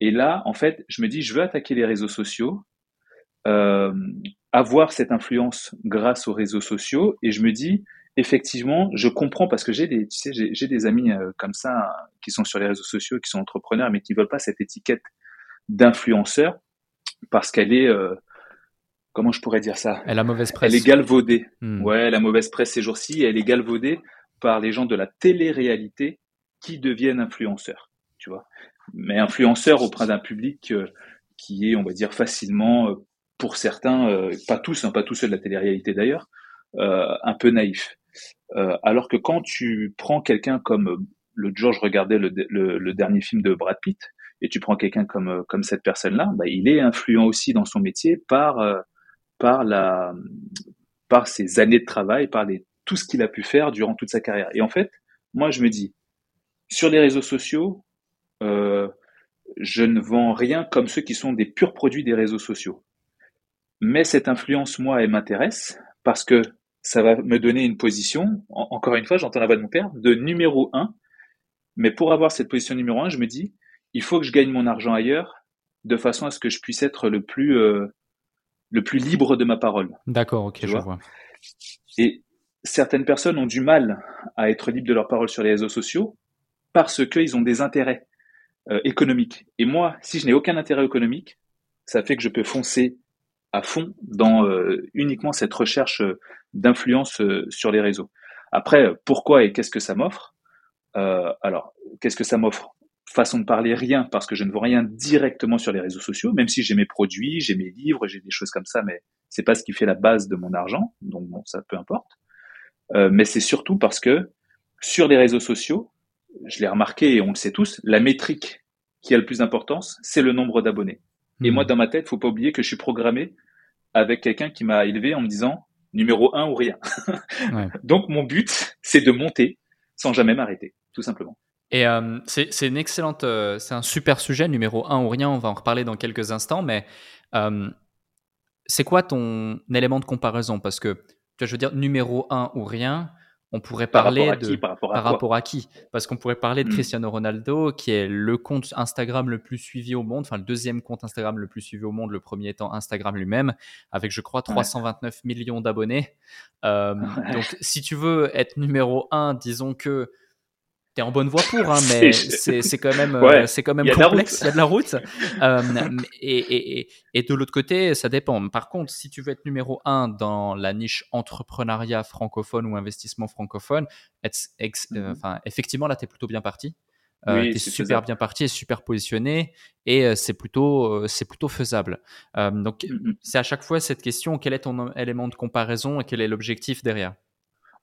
A: Et là, en fait, je me dis, je veux attaquer les réseaux sociaux, euh, avoir cette influence grâce aux réseaux sociaux, et je me dis, effectivement, je comprends parce que j'ai des, tu sais, j'ai des amis euh, comme ça qui sont sur les réseaux sociaux, qui sont entrepreneurs, mais qui veulent pas cette étiquette d'influenceur parce qu'elle est, euh, comment je pourrais dire ça?
B: Elle a mauvaise presse.
A: Elle est galvaudée. Hmm. Ouais, la mauvaise presse ces jours-ci, elle est galvaudée par les gens de la télé-réalité qui deviennent influenceurs, tu vois. Mais influenceurs auprès d'un public euh, qui est, on va dire, facilement, pour certains, pas tous, hein, pas tous ceux de la télé-réalité d'ailleurs, un peu naïf. Euh, alors que quand tu prends quelqu'un comme euh, le jour je regardais le, le, dernier film de Brad Pitt et tu prends quelqu'un comme euh, comme cette personne-là, bah, il est influent aussi dans son métier par par la par ses années de travail, par les, tout ce qu'il a pu faire durant toute sa carrière. Et en fait, moi je me dis sur les réseaux sociaux, euh, je ne vends rien comme ceux qui sont des purs produits des réseaux sociaux. Mais cette influence, moi, elle m'intéresse parce que ça va me donner une position, encore une fois, j'entends la voix de mon père, de numéro un. Mais pour avoir cette position numéro un, je me dis, il faut que je gagne mon argent ailleurs, de façon à ce que je puisse être le plus, euh, le plus libre de ma parole.
B: D'accord, ok, je vois.
A: Et certaines personnes ont du mal à être libres de leur parole sur les réseaux sociaux parce qu'ils ont des intérêts euh, économiques. Et moi, si je n'ai aucun intérêt économique, ça fait que je peux foncer à fond dans euh, uniquement cette recherche euh, d'influence euh, sur les réseaux. Après, pourquoi et qu'est-ce que ça m'offre? Alors, qu'est-ce que ça m'offre? Façon de parler, rien, parce que je ne vois rien directement sur les réseaux sociaux, même si j'ai mes produits, j'ai mes livres, j'ai des choses comme ça, mais c'est pas ce qui fait la base de mon argent, donc bon, ça peu importe. mais c'est surtout parce que sur les réseaux sociaux, je l'ai remarqué et on le sait tous, la métrique qui a le plus d'importance, c'est le nombre d'abonnés. Et moi, hmm. dans ma tête, faut pas oublier que je suis programmé avec quelqu'un qui m'a élevé en me disant numéro un ou rien. [LAUGHS] Donc mon but, c'est de monter sans jamais m'arrêter, tout simplement.
B: Et euh, c'est une excellente, euh, c'est un super sujet, numéro un ou rien. On va en reparler dans quelques instants, mais euh, c'est quoi ton élément de comparaison? Parce que je veux dire numéro un ou rien on pourrait parler de
A: par rapport à,
B: qui? Parce qu'on pourrait parler de hmm. Cristiano Ronaldo, qui est le compte Instagram le plus suivi au monde, enfin le deuxième compte Instagram le plus suivi au monde, le premier étant Instagram lui-même, avec je crois 329 millions d'abonnés. Euh, [LAUGHS] donc si tu veux être numéro un, disons que en bonne voie pour, hein, [LAUGHS] mais c'est quand même, euh, c'est quand même complexe. Il y a de la route. [LAUGHS] Euh, et, et, et, de l'autre côté, ça dépend. Par contre, si tu veux être numéro un dans la niche entrepreneuriat francophone ou investissement francophone, euh, mhm. effectivement, là, tu es plutôt bien parti. tu es super bien parti et super positionné et c'est plutôt, c'est plutôt faisable. donc, mhm. c'est à chaque fois cette question quel est ton élément de comparaison et quel est l'objectif derrière?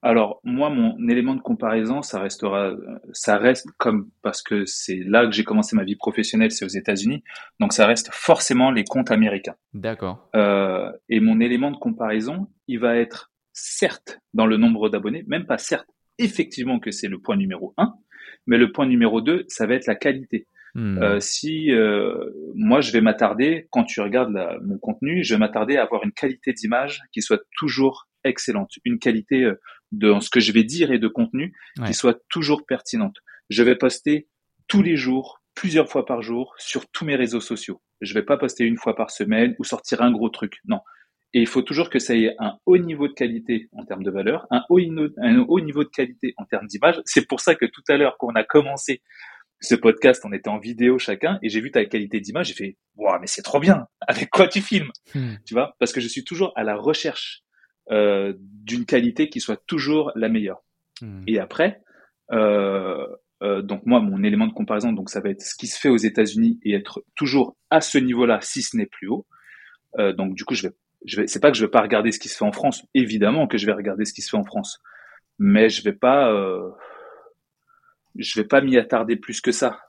A: Alors moi, mon élément de comparaison, ça restera, ça reste comme parce que c'est là que j'ai commencé ma vie professionnelle, c'est aux États-Unis, donc ça reste forcément les comptes américains.
B: D'accord.
A: Euh, et mon élément de comparaison, il va être certes dans le nombre d'abonnés, même pas certes, effectivement que c'est le point numéro un, mais le point numéro deux, ça va être la qualité. Hmm. Euh, si euh, moi je vais m'attarder, quand tu regardes mon contenu, je vais m'attarder à avoir une qualité d'image qui soit toujours excellente, une qualité euh, de ce que je vais dire et de contenu qui soit toujours pertinente. Je vais poster tous les jours, plusieurs fois par jour, sur tous mes réseaux sociaux. Je vais pas poster une fois par semaine ou sortir un gros truc. Non. Et il faut toujours que ça ait un haut niveau de qualité en termes de valeur, un haut, un haut niveau de qualité en termes d'image. C'est pour ça que tout à l'heure, quand on a commencé ce podcast, on était en vidéo chacun et j'ai vu ta qualité d'image, j'ai fait, waouh, mais c'est trop bien. avec quoi tu filmes, hmm. tu vois, parce que je suis toujours à la recherche euh, d'une qualité qui soit toujours la meilleure. Hmm. Et après, euh, euh, donc moi, mon élément de comparaison, donc ça va être ce qui se fait aux États-Unis et être toujours à ce niveau-là, si ce n'est plus haut. Euh, donc du coup, je vais, je vais, c'est pas que je vais pas regarder ce qui se fait en France. Évidemment que je vais regarder ce qui se fait en France, mais je vais pas, euh, je vais pas m'y attarder plus que ça.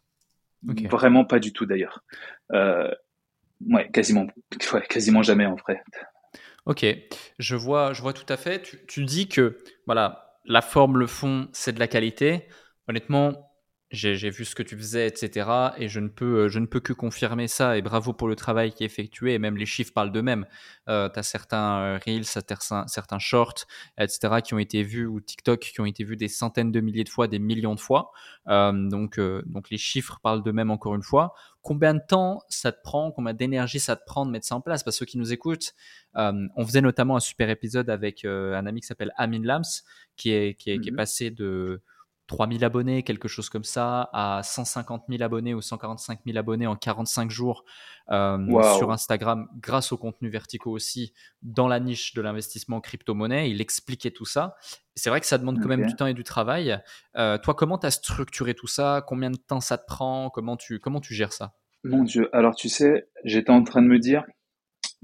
A: Vraiment pas du tout d'ailleurs. Euh, ouais, quasiment, [LAUGHS] ouais, quasiment jamais en vrai.
B: Ok, je vois, je vois tout à fait. Tu, tu dis que voilà, la forme, le fond, c'est de la qualité honnêtement, j'ai vu ce que tu faisais, etc. Et je ne, peux, euh, je ne peux que confirmer ça. Et bravo pour le travail qui est effectué. Et même les chiffres parlent d'eux-mêmes. Euh, tu as certains euh, Reels, certains, certains Shorts, etc. qui ont été vus, ou TikTok, qui ont été vus des centaines de milliers de fois, des millions de fois. donc, donc les chiffres parlent d'eux-mêmes encore une fois. Combien de temps ça te prend, combien d'énergie ça te prend de mettre ça en place? Parce que ceux qui nous écoutent, on faisait notamment un super épisode avec un ami qui s'appelle Amin Lams, qui est, qui est, qui est mm-hmm. passé de 3000 abonnés, quelque chose comme ça, à 150 000 abonnés ou 145 000 abonnés en 45 jours euh, sur Instagram, grâce aux contenus verticaux aussi, dans la niche de l'investissement crypto-monnaie. Il expliquait tout ça. C'est vrai que ça demande quand même du temps et du travail. Euh, toi, comment tu as structuré tout ça? Combien de temps ça te prend? Comment tu, comment tu gères ça?
A: Mon Dieu, alors tu sais, j'étais en train de me dire,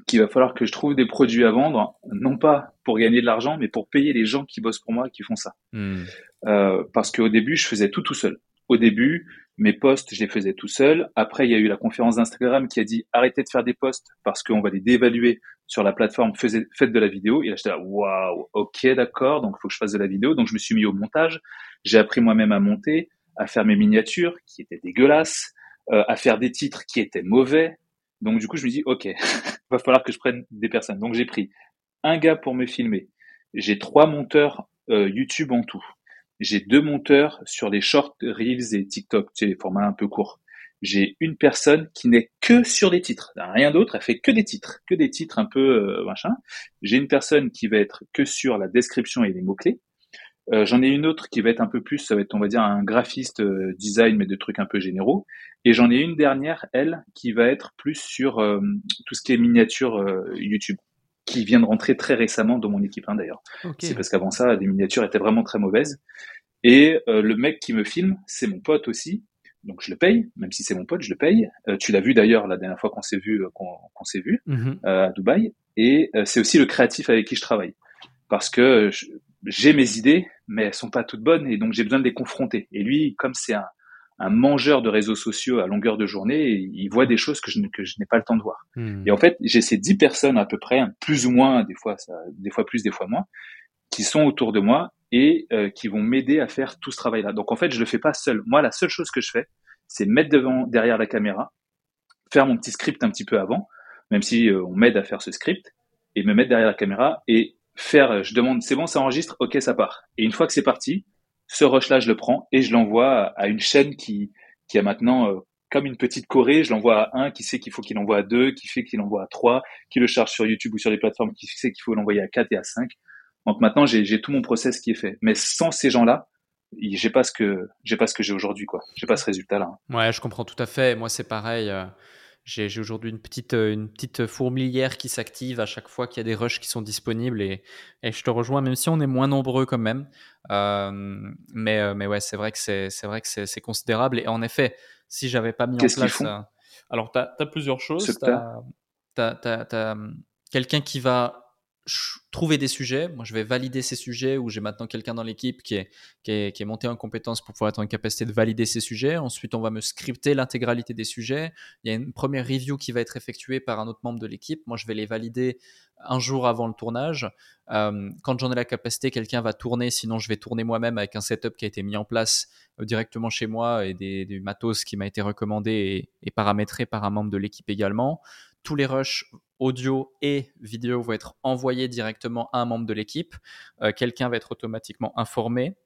A: qu'il va falloir que je trouve des produits à vendre, non pas pour gagner de l'argent, mais pour payer les gens qui bossent pour moi, qui font ça. Hmm. Euh, parce qu'au début, je faisais tout tout seul. Au début, mes posts, je les faisais tout seul. Après, il y a eu la conférence d'Instagram qui a dit arrêtez de faire des posts parce qu'on va les dévaluer sur la plateforme, faites de la vidéo. Et là, j'étais là, waouh, ok, d'accord, donc il faut que je fasse de la vidéo. Donc, je me suis mis au montage. J'ai appris moi-même à monter, à faire mes miniatures qui étaient dégueulasses, euh, à faire des titres qui étaient mauvais, donc du coup, je me dis, ok, [LAUGHS] va falloir que je prenne des personnes. Donc j'ai pris un gars pour me filmer. J'ai trois monteurs euh, YouTube en tout. J'ai deux monteurs sur les short reels et TikTok, sais, les formats un peu courts. J'ai une personne qui n'est que sur des titres, rien d'autre, elle fait que des titres, que des titres un peu euh, machin. J'ai une personne qui va être que sur la description et les mots-clés. Euh, j'en ai une autre qui va être un peu plus, ça va être on va dire un graphiste euh, design mais de trucs un peu généraux. Et j'en ai une dernière, elle, qui va être plus sur euh, tout ce qui est miniature YouTube, qui vient de rentrer très récemment dans mon équipe hein, d'ailleurs. C'est parce qu'avant ça, les miniatures étaient vraiment très mauvaises. Et le mec qui me filme, c'est mon pote aussi. Donc je le paye, même si c'est mon pote, je le paye. tu l'as vu d'ailleurs la dernière fois qu'on s'est vu, qu'on s'est vu mhm. à Dubaï. Et c'est aussi le créatif avec qui je travaille, parce que j'ai mes idées, mais elles sont pas toutes bonnes et donc j'ai besoin de les confronter. Et lui, comme c'est un, un, mangeur de réseaux sociaux à longueur de journée, il voit des choses que je, que je n'ai pas le temps de voir. Hmm. Et en fait, j'ai ces dix personnes à peu près, plus ou moins, des fois, ça, des fois plus, des fois moins, qui sont autour de moi et euh, qui vont m'aider à faire tout ce travail-là. Donc en fait, je le fais pas seul. Moi, la seule chose que je fais, c'est mettre devant, derrière la caméra, faire mon petit script un petit peu avant, même si euh, on m'aide à faire ce script, et me mettre derrière la caméra et faire, euh, je demande, c'est bon, ça enregistre, ok, ça part. Et une fois que c'est parti, ce rush-là, je le prends et je l'envoie à une chaîne qui, qui a maintenant euh, comme une petite Corée, je l'envoie à un qui sait qu'il faut qu'il envoie à deux, qui fait qu'il envoie à trois, qui le charge sur YouTube ou sur les plateformes, qui sait qu'il faut l'envoyer à quatre et à cinq. Donc maintenant, j'ai tout mon process qui est fait. Mais sans ces gens-là, j'ai pas ce que j'ai pas ce que j'ai aujourd'hui, quoi. J'ai pas ce résultat-là.
B: Ouais, je comprends tout à fait. Moi, c'est pareil. J'ai aujourd'hui une petite, euh, une petite fourmilière qui s'active à chaque fois qu'il y a des rushs qui sont disponibles et, et, je te rejoins, même si on est moins nombreux quand même. Euh, mais, euh, mais ouais, c'est vrai que c'est vrai que c'est considérable. Et en effet, si j'avais pas mis en place. alors, tu as, as, plusieurs choses. Tu as, quelqu'un qui va trouver des sujets. Moi, je vais valider ces sujets où j'ai maintenant quelqu'un dans l'équipe qui est, qui, est, qui est monté en compétence pour pouvoir être en capacité de valider ces sujets. Ensuite, on va me scripter l'intégralité des sujets. Il y a une première review qui va être effectuée par un autre membre de l'équipe. Moi, je vais les valider un jour avant le tournage. Euh, quand j'en ai la capacité, quelqu'un va tourner. Sinon, je vais tourner moi-même avec un setup qui a été mis en place euh, directement chez moi et des, matos qui m'a été recommandé et, et paramétré par un membre de l'équipe également tous les rushs audio et vidéo vont être envoyés directement à un membre de l'équipe. Euh, quelqu'un va être automatiquement informé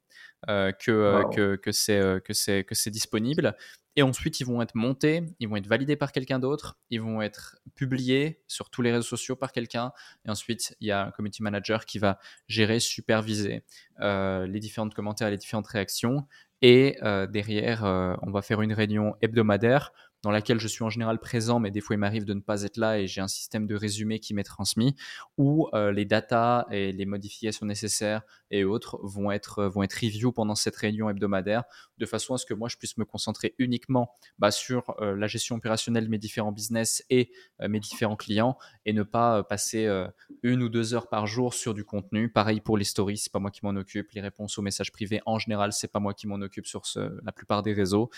B: euh, que, euh, que, que c'est que c'est que c'est disponible. Et ensuite, ils vont être montés, ils vont être validés par quelqu'un d'autre, ils vont être publiés sur tous les réseaux sociaux par quelqu'un. Et ensuite, il y a un community manager qui va gérer, superviser les différents commentaires, les différentes réactions. Et derrière, on va faire une réunion hebdomadaire dans laquelle je suis en général présent, mais des fois il m'arrive de ne pas être là et j'ai un système de résumé qui m'est transmis, où euh, les datas et les modifications nécessaires et autres vont être, vont être review pendant cette réunion hebdomadaire, de façon à ce que moi je puisse me concentrer uniquement bah, sur euh, la gestion opérationnelle de mes différents business et euh, mes différents clients et ne pas passer une ou deux heures par jour sur du contenu. Pareil pour les stories, c'est pas moi qui m'en occupe, les réponses aux messages privés en général, c'est pas moi qui m'en occupe sur ce, la plupart des réseaux.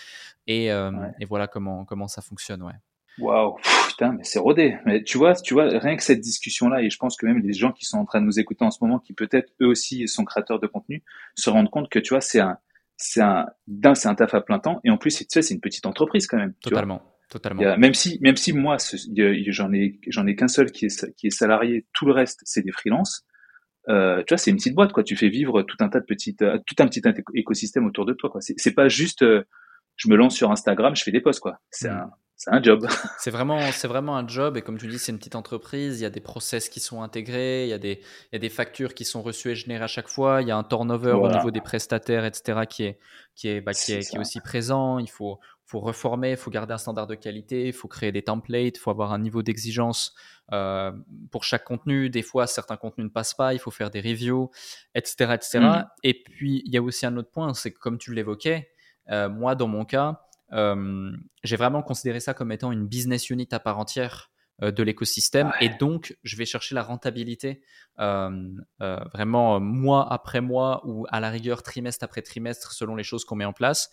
B: Et, et voilà comment, comment ça fonctionne, ouais.
A: Waouh, putain, mais c'est rodé. Mais tu vois, tu vois, rien que cette discussion-là, et je pense que même les gens qui sont en train de nous écouter en ce moment, qui peut-être eux aussi sont créateurs de contenu, se rendent compte que tu vois, c'est un, c'est un, d'un, c'est un taf à plein temps, et en plus, tu sais, c'est une petite entreprise quand même.
B: Totalement. Totalement.
A: même si, même si moi, j'en ai, j'en ai qu'un seul qui est, qui est salarié, tout le reste, c'est des freelances. Euh, tu vois, c'est une petite boîte, quoi. Tu fais vivre tout un tas de petites, euh, tout un petit écosystème autour de toi, quoi. C'est pas juste, euh, je me lance sur Instagram, je fais des posts, quoi. C'est mm. un, c'est un job. [LAUGHS]
B: c'est vraiment, c'est vraiment un job. Et comme tu dis, c'est une petite entreprise. Il y a des process qui sont intégrés. Il y a des, il y a des factures qui sont reçues et générées à chaque fois. Il y a un turnover au niveau des prestataires, etc., qui est, qui est, bah, qui est, qui est aussi présent. Il faut, faut reformer, il faut garder un standard de qualité, il faut créer des templates, il faut avoir un niveau d'exigence euh, pour chaque contenu. Des fois, certains contenus ne passent pas, il faut faire des reviews, etc. etc. Mm. Et puis, il y a aussi un autre point, c'est que comme tu l'évoquais, moi, dans mon cas, euh, j'ai vraiment considéré ça comme étant une business unit à part entière euh, de l'écosystème et donc je vais chercher la rentabilité euh, vraiment mois après mois ou à la rigueur trimestre après trimestre selon les choses qu'on met en place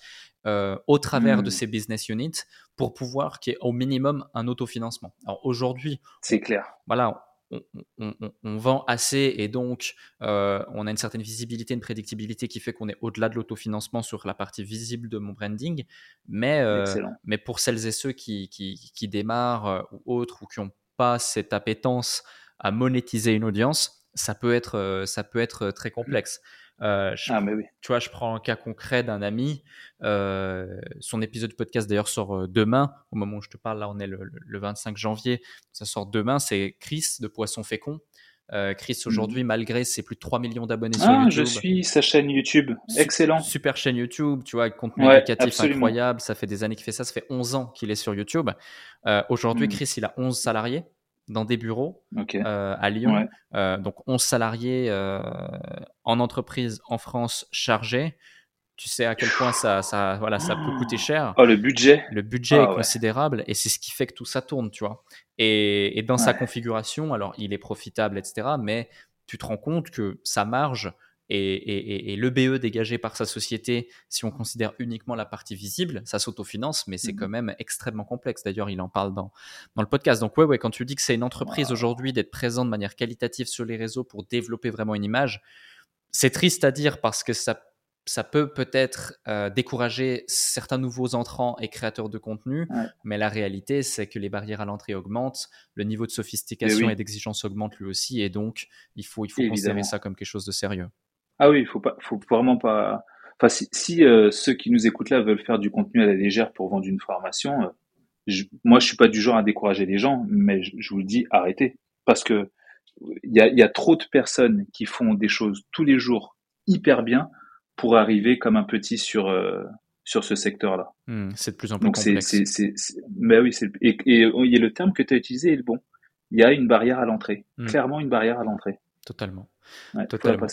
B: au travers de hmm. ces business units pour pouvoir qu'il y ait au minimum un autofinancement. Alors aujourd'hui,
A: c'est clair.
B: Voilà, on, vend assez et donc euh, on a une certaine visibilité, une prédictibilité qui fait qu'on est au-delà de l'autofinancement sur la partie visible de mon branding. Mais, euh, mais pour celles et ceux qui, qui, démarrent euh, ou autres ou qui n'ont pas cette appétence à monétiser une audience, ça peut être, ça peut être très complexe.
A: Euh, ah, mais oui.
B: Tu vois, je prends un cas concret d'un ami. Euh, son épisode de podcast d'ailleurs sort euh, demain. Au moment où je te parle, là, on est le, 25 janvier. Ça sort demain. C'est Chris de Poisson Fécond. Chris, mhm. aujourd'hui, malgré ses plus de 3 millions d'abonnés sur ah, YouTube.
A: Je suis sa chaîne YouTube. Excellent.
B: Super chaîne YouTube. Tu vois, contenu éducatif incroyable. Ça fait des années qu'il fait ça. Ça fait 11 ans qu'il est sur YouTube. aujourd'hui, mhm. Chris, il a 11 salariés dans des bureaux euh, à Lyon. Euh, donc 11 salariés euh, en entreprise en France chargés. Tu sais à quel point ça, ça, voilà, ça peut coûter cher.
A: Oh, le budget.
B: Le budget ah est considérable et c'est ce qui fait que tout ça tourne, tu vois. Et, et dans sa configuration, alors il est profitable, etc. Mais tu te rends compte que sa marge, et, le BE dégagé par sa société, si on considère uniquement la partie visible, ça s'autofinance, mais c'est mmh quand même extrêmement complexe. D'ailleurs, il en parle dans, dans le podcast. Donc, ouais, ouais, quand tu dis que c'est une entreprise aujourd'hui d'être présent de manière qualitative sur les réseaux pour développer vraiment une image, c'est triste à dire parce que ça, ça peut peut-être euh, décourager certains nouveaux entrants et créateurs de contenu, mais la réalité, c'est que les barrières à l'entrée augmentent, le niveau de sophistication et d'exigence augmente lui aussi, et donc il faut, il faut considérer ça comme quelque chose de sérieux.
A: Ah oui, il faut pas, faut vraiment pas. Enfin, si, si euh, ceux qui nous écoutent là veulent faire du contenu à la légère pour vendre une formation, euh, je, moi je suis pas du genre à décourager les gens, mais je, vous le dis, arrêtez, parce que il y a, y a trop de personnes qui font des choses tous les jours hyper bien pour arriver comme un petit sur euh, sur ce secteur-là.
B: Hmm, c'est de plus en plus Donc complexe.
A: c'est c'est mais oui, c'est et, et, et, le terme que tu as utilisé est le bon. Il y a une barrière à l'entrée, hmm. clairement une barrière à l'entrée.
B: Totalement. Totalement.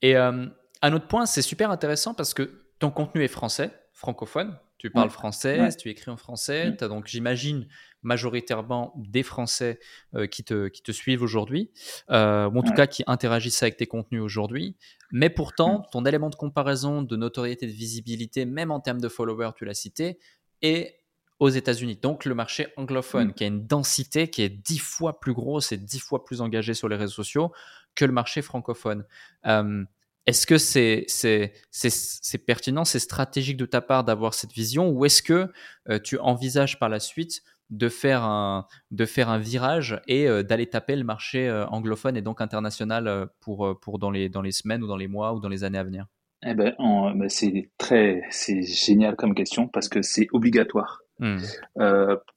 B: Et euh, un autre point, c'est super intéressant parce que ton contenu est français, francophone. Tu parles français, tu écris en français. Tu as donc, j'imagine, majoritairement des Français euh, qui, te, qui te suivent aujourd'hui, euh, ou en tout cas qui interagissent avec tes contenus aujourd'hui. Mais pourtant, ton élément de comparaison de notoriété, de visibilité, même en termes de followers, tu l'as cité, est aux États-Unis. Donc le marché anglophone mm. qui a une densité qui est dix fois plus grosse et dix fois plus engagée sur les réseaux sociaux que le marché francophone. Euh, est-ce que c'est c'est pertinent, c'est stratégique de ta part d'avoir cette vision ou est-ce que euh, tu envisages par la suite de faire un, de faire un virage et euh, d'aller taper le marché anglophone et donc international pour, pour dans, les, dans les semaines ou dans les mois ou dans les années à venir?
A: Eh ben, ben c'est très, c'est génial comme question parce que c'est obligatoire. Hmm.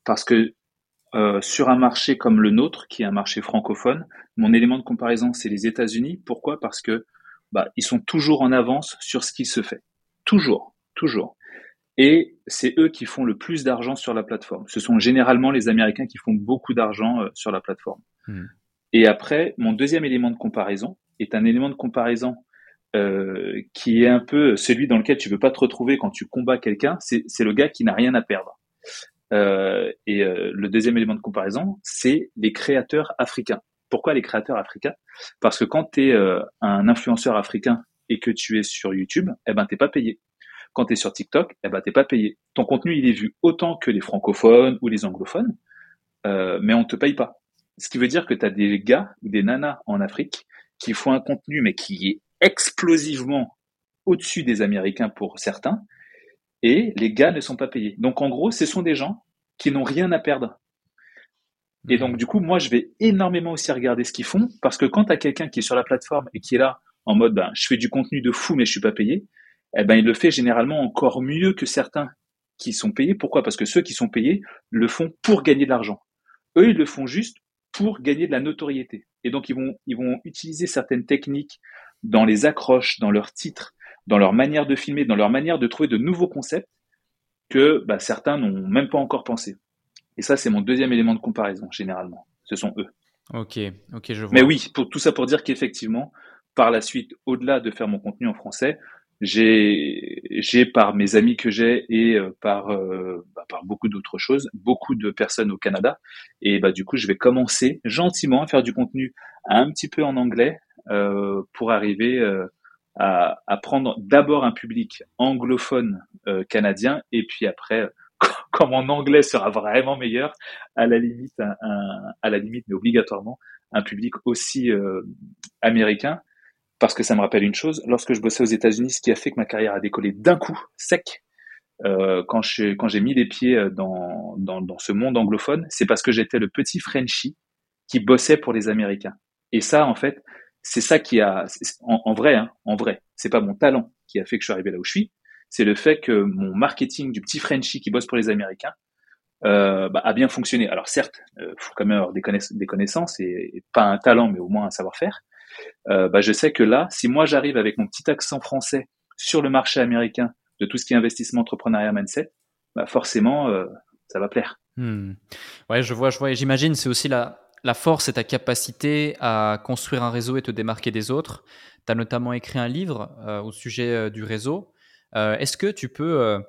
A: Parce que euh, sur un marché comme le nôtre, qui est un marché francophone, mon élément de comparaison, c'est les États-Unis. Pourquoi? Parce que bah, ils sont toujours en avance sur ce qui se fait. Toujours, toujours. et c'est eux qui font le plus d'argent sur la plateforme. Ce sont généralement les Américains qui font beaucoup d'argent euh, sur la plateforme. Hmm. Et après, mon deuxième élément de comparaison est un élément de comparaison euh, qui est un peu celui dans lequel tu veux pas te retrouver quand tu combats quelqu'un. C'est le gars qui n'a rien à perdre. Euh, et euh, le deuxième élément de comparaison, c'est les créateurs africains. Pourquoi les créateurs africains? Parce que quand tu es euh, un influenceur africain et que tu es sur YouTube, eh ben t'es pas payé. Quand tu es sur TikTok, eh ben t'es pas payé. Ton contenu il est vu autant que les francophones ou les anglophones, euh, mais on te paye pas. Ce qui veut dire que tu as des gars ou des nanas en Afrique qui font un contenu mais qui est explosivement au-dessus des Américains pour certains, et les gars ne sont pas payés. Donc en gros, ce sont des gens qui n'ont rien à perdre. Et donc du coup, moi, je vais énormément aussi regarder ce qu'ils font, parce que quand tu as quelqu'un qui est sur la plateforme et qui est là en mode, ben, je fais du contenu de fou, mais je suis pas payé, eh ben, il le fait généralement encore mieux que certains qui sont payés. Pourquoi? Parce que ceux qui sont payés le font pour gagner de l'argent. Eux, ils le font juste pour gagner de la notoriété. Et donc, ils vont, ils vont utiliser certaines techniques dans les accroches, dans leurs titres, dans leur manière de filmer, dans leur manière de trouver de nouveaux concepts que bah, certains n'ont même pas encore pensé. Et ça, c'est mon deuxième élément de comparaison, généralement. Ce sont eux.
B: Ok, ok, je vois.
A: Mais oui, pour tout ça pour dire qu'effectivement, par la suite, au-delà de faire mon contenu en français, j'ai, j'ai par mes amis que j'ai et euh, par, euh, bah, par beaucoup d'autres choses, beaucoup de personnes au Canada. Et bah, du coup, je vais commencer gentiment à faire du contenu un petit peu en anglais euh, pour arriver euh, à, à, prendre d'abord un public anglophone euh, canadien et puis après [LAUGHS] quand mon anglais sera vraiment meilleur, à la limite, un, à la limite, mais obligatoirement, un public aussi euh, américain, parce que ça me rappelle une chose. Lorsque je bossais aux États-Unis, ce qui a fait que ma carrière a décollé d'un coup, sec, euh, quand j'ai quand mis les pieds dans, dans, dans ce monde anglophone, c'est parce que j'étais le petit Frenchie qui bossait pour les Américains. Et ça, en fait, c'est ça qui a, en, vrai, hein, en vrai, c'est pas mon talent qui a fait que je suis arrivé là où je suis, c'est le fait que mon marketing du petit Frenchie qui bosse pour les Américains euh, bah, a bien fonctionné. Alors certes, euh, faut quand même avoir des, connaissances et, pas un talent, mais au moins un savoir-faire. Euh, bah, je sais que là, si moi j'arrive avec mon petit accent français sur le marché américain de tout ce qui est investissement, entrepreneuriat, mindset, bah, forcément, euh, ça va plaire.
B: Hmm. Ouais, je vois, je vois. J'imagine, c'est aussi la, la force et ta capacité à construire un réseau et te démarquer des autres. Tu as notamment écrit un livre euh, au sujet euh, du réseau. Euh, est-ce que tu peux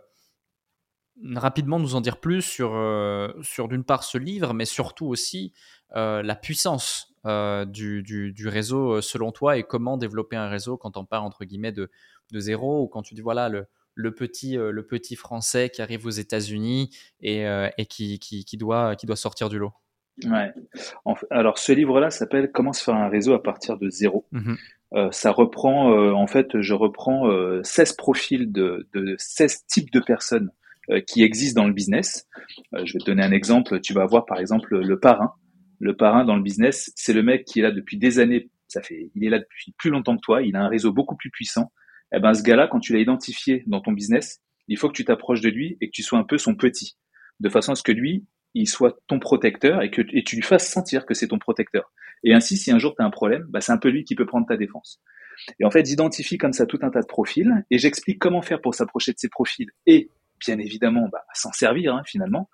B: rapidement nous en dire plus sur, d'une part ce livre, mais surtout aussi la puissance du, réseau selon toi et comment développer un réseau quand on part entre guillemets de, de zéro? Ou quand tu dis voilà le, petit, le petit français qui arrive aux États-Unis et, qui doit sortir du lot?
A: Ouais. Alors ce livre-là s'appelle Comment se faire un réseau à partir de zéro. Mhm. Euh, ça reprend, euh, en fait, je reprends euh, 16 profils de, de 16 types de personnes euh, qui existent dans le business. Euh, je vais te donner un exemple. Tu vas avoir par exemple le parrain. Le parrain dans le business, c'est le mec qui est là depuis des années. Ça fait, il est là depuis plus longtemps que toi. Il a un réseau beaucoup plus puissant. Eh ben ce gars-là, quand tu l'as identifié dans ton business, il faut que tu t'approches de lui et que tu sois un peu son petit, de façon à ce que lui, il soit ton protecteur et que tu lui fasses sentir que c'est ton protecteur. Et ainsi, si un jour tu as un problème, bah, c'est un peu lui qui peut prendre ta défense. Et en fait, j'identifie comme ça tout un tas de profils et j'explique comment faire pour s'approcher de ces profils et bien évidemment bah, s'en servir hein, finalement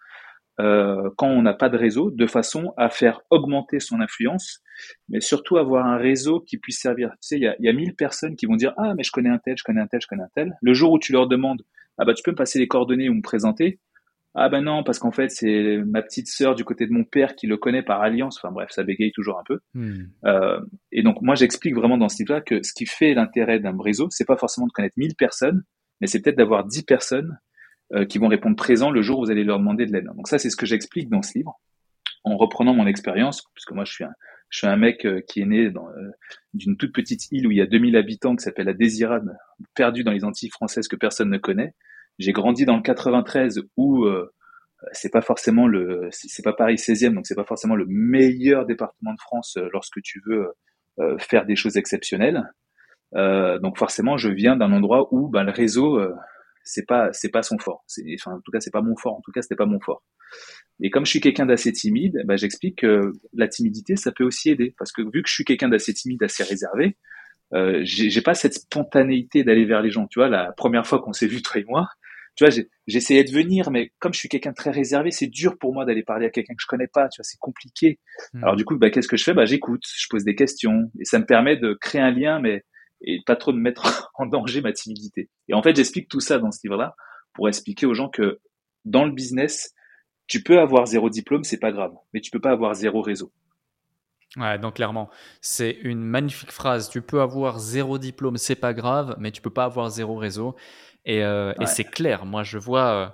A: euh, quand on n'a pas de réseau, de façon à faire augmenter son influence, mais surtout avoir un réseau qui puisse servir. Tu sais, il y a, y a mille personnes qui vont dire ah mais je connais un tel, je connais un tel, je connais un tel. Le jour où tu leur demandes ah bah tu peux me passer les coordonnées ou me présenter, ah ben non, parce qu'en fait, c'est ma petite sœur du côté de mon père qui le connaît par alliance. Enfin bref, ça bégaye toujours un peu. Hmm. Euh, et donc moi, j'explique vraiment dans ce livre-là que ce qui fait l'intérêt d'un réseau, c'est pas forcément de connaître 1000 personnes, mais c'est peut-être d'avoir 10 personnes euh, qui vont répondre présent le jour où vous allez leur demander de l'aide. Donc ça, c'est ce que j'explique dans ce livre, en reprenant mon expérience, puisque moi, je suis un, je suis un mec euh, qui est né dans, euh, d'une toute petite île où il y a 2000 habitants qui s'appelle la Désirade, perdue dans les Antilles françaises que personne ne connaît. J'ai grandi dans le 93 où euh, c'est pas forcément le, c'est pas Paris 16e, donc c'est pas forcément le meilleur département de France euh, lorsque tu veux euh, faire des choses exceptionnelles. donc forcément, je viens d'un endroit où ben, le réseau, c'est pas, c'est pas son fort. Enfin, en tout cas, c'est pas mon fort. En tout cas, c'était pas mon fort. Et comme je suis quelqu'un d'assez timide, ben, j'explique que la timidité, ça peut aussi aider, parce que vu que je suis quelqu'un d'assez timide, assez réservé, euh, j'ai pas cette spontanéité d'aller vers les gens. Tu vois, la première fois qu'on s'est vu toi et moi, tu vois, j'essayais de venir, mais comme je suis quelqu'un de très réservé, c'est dur pour moi d'aller parler à quelqu'un que je connais pas, tu vois, c'est compliqué. Hmm. Alors du coup, bah, qu'est-ce que je fais? Bah, j'écoute, je pose des questions, et ça me permet de créer un lien, mais et pas trop de mettre [LAUGHS] en danger ma timidité. Et en fait, j'explique tout ça dans ce livre-là pour expliquer aux gens que dans le business, tu peux avoir zéro diplôme, c'est pas grave, mais tu peux pas avoir zéro réseau.
B: Ouais, donc clairement, c'est une magnifique phrase. Tu peux avoir zéro diplôme, c'est pas grave, mais tu peux pas avoir zéro réseau. Et, euh, c'est clair. Moi, je vois euh,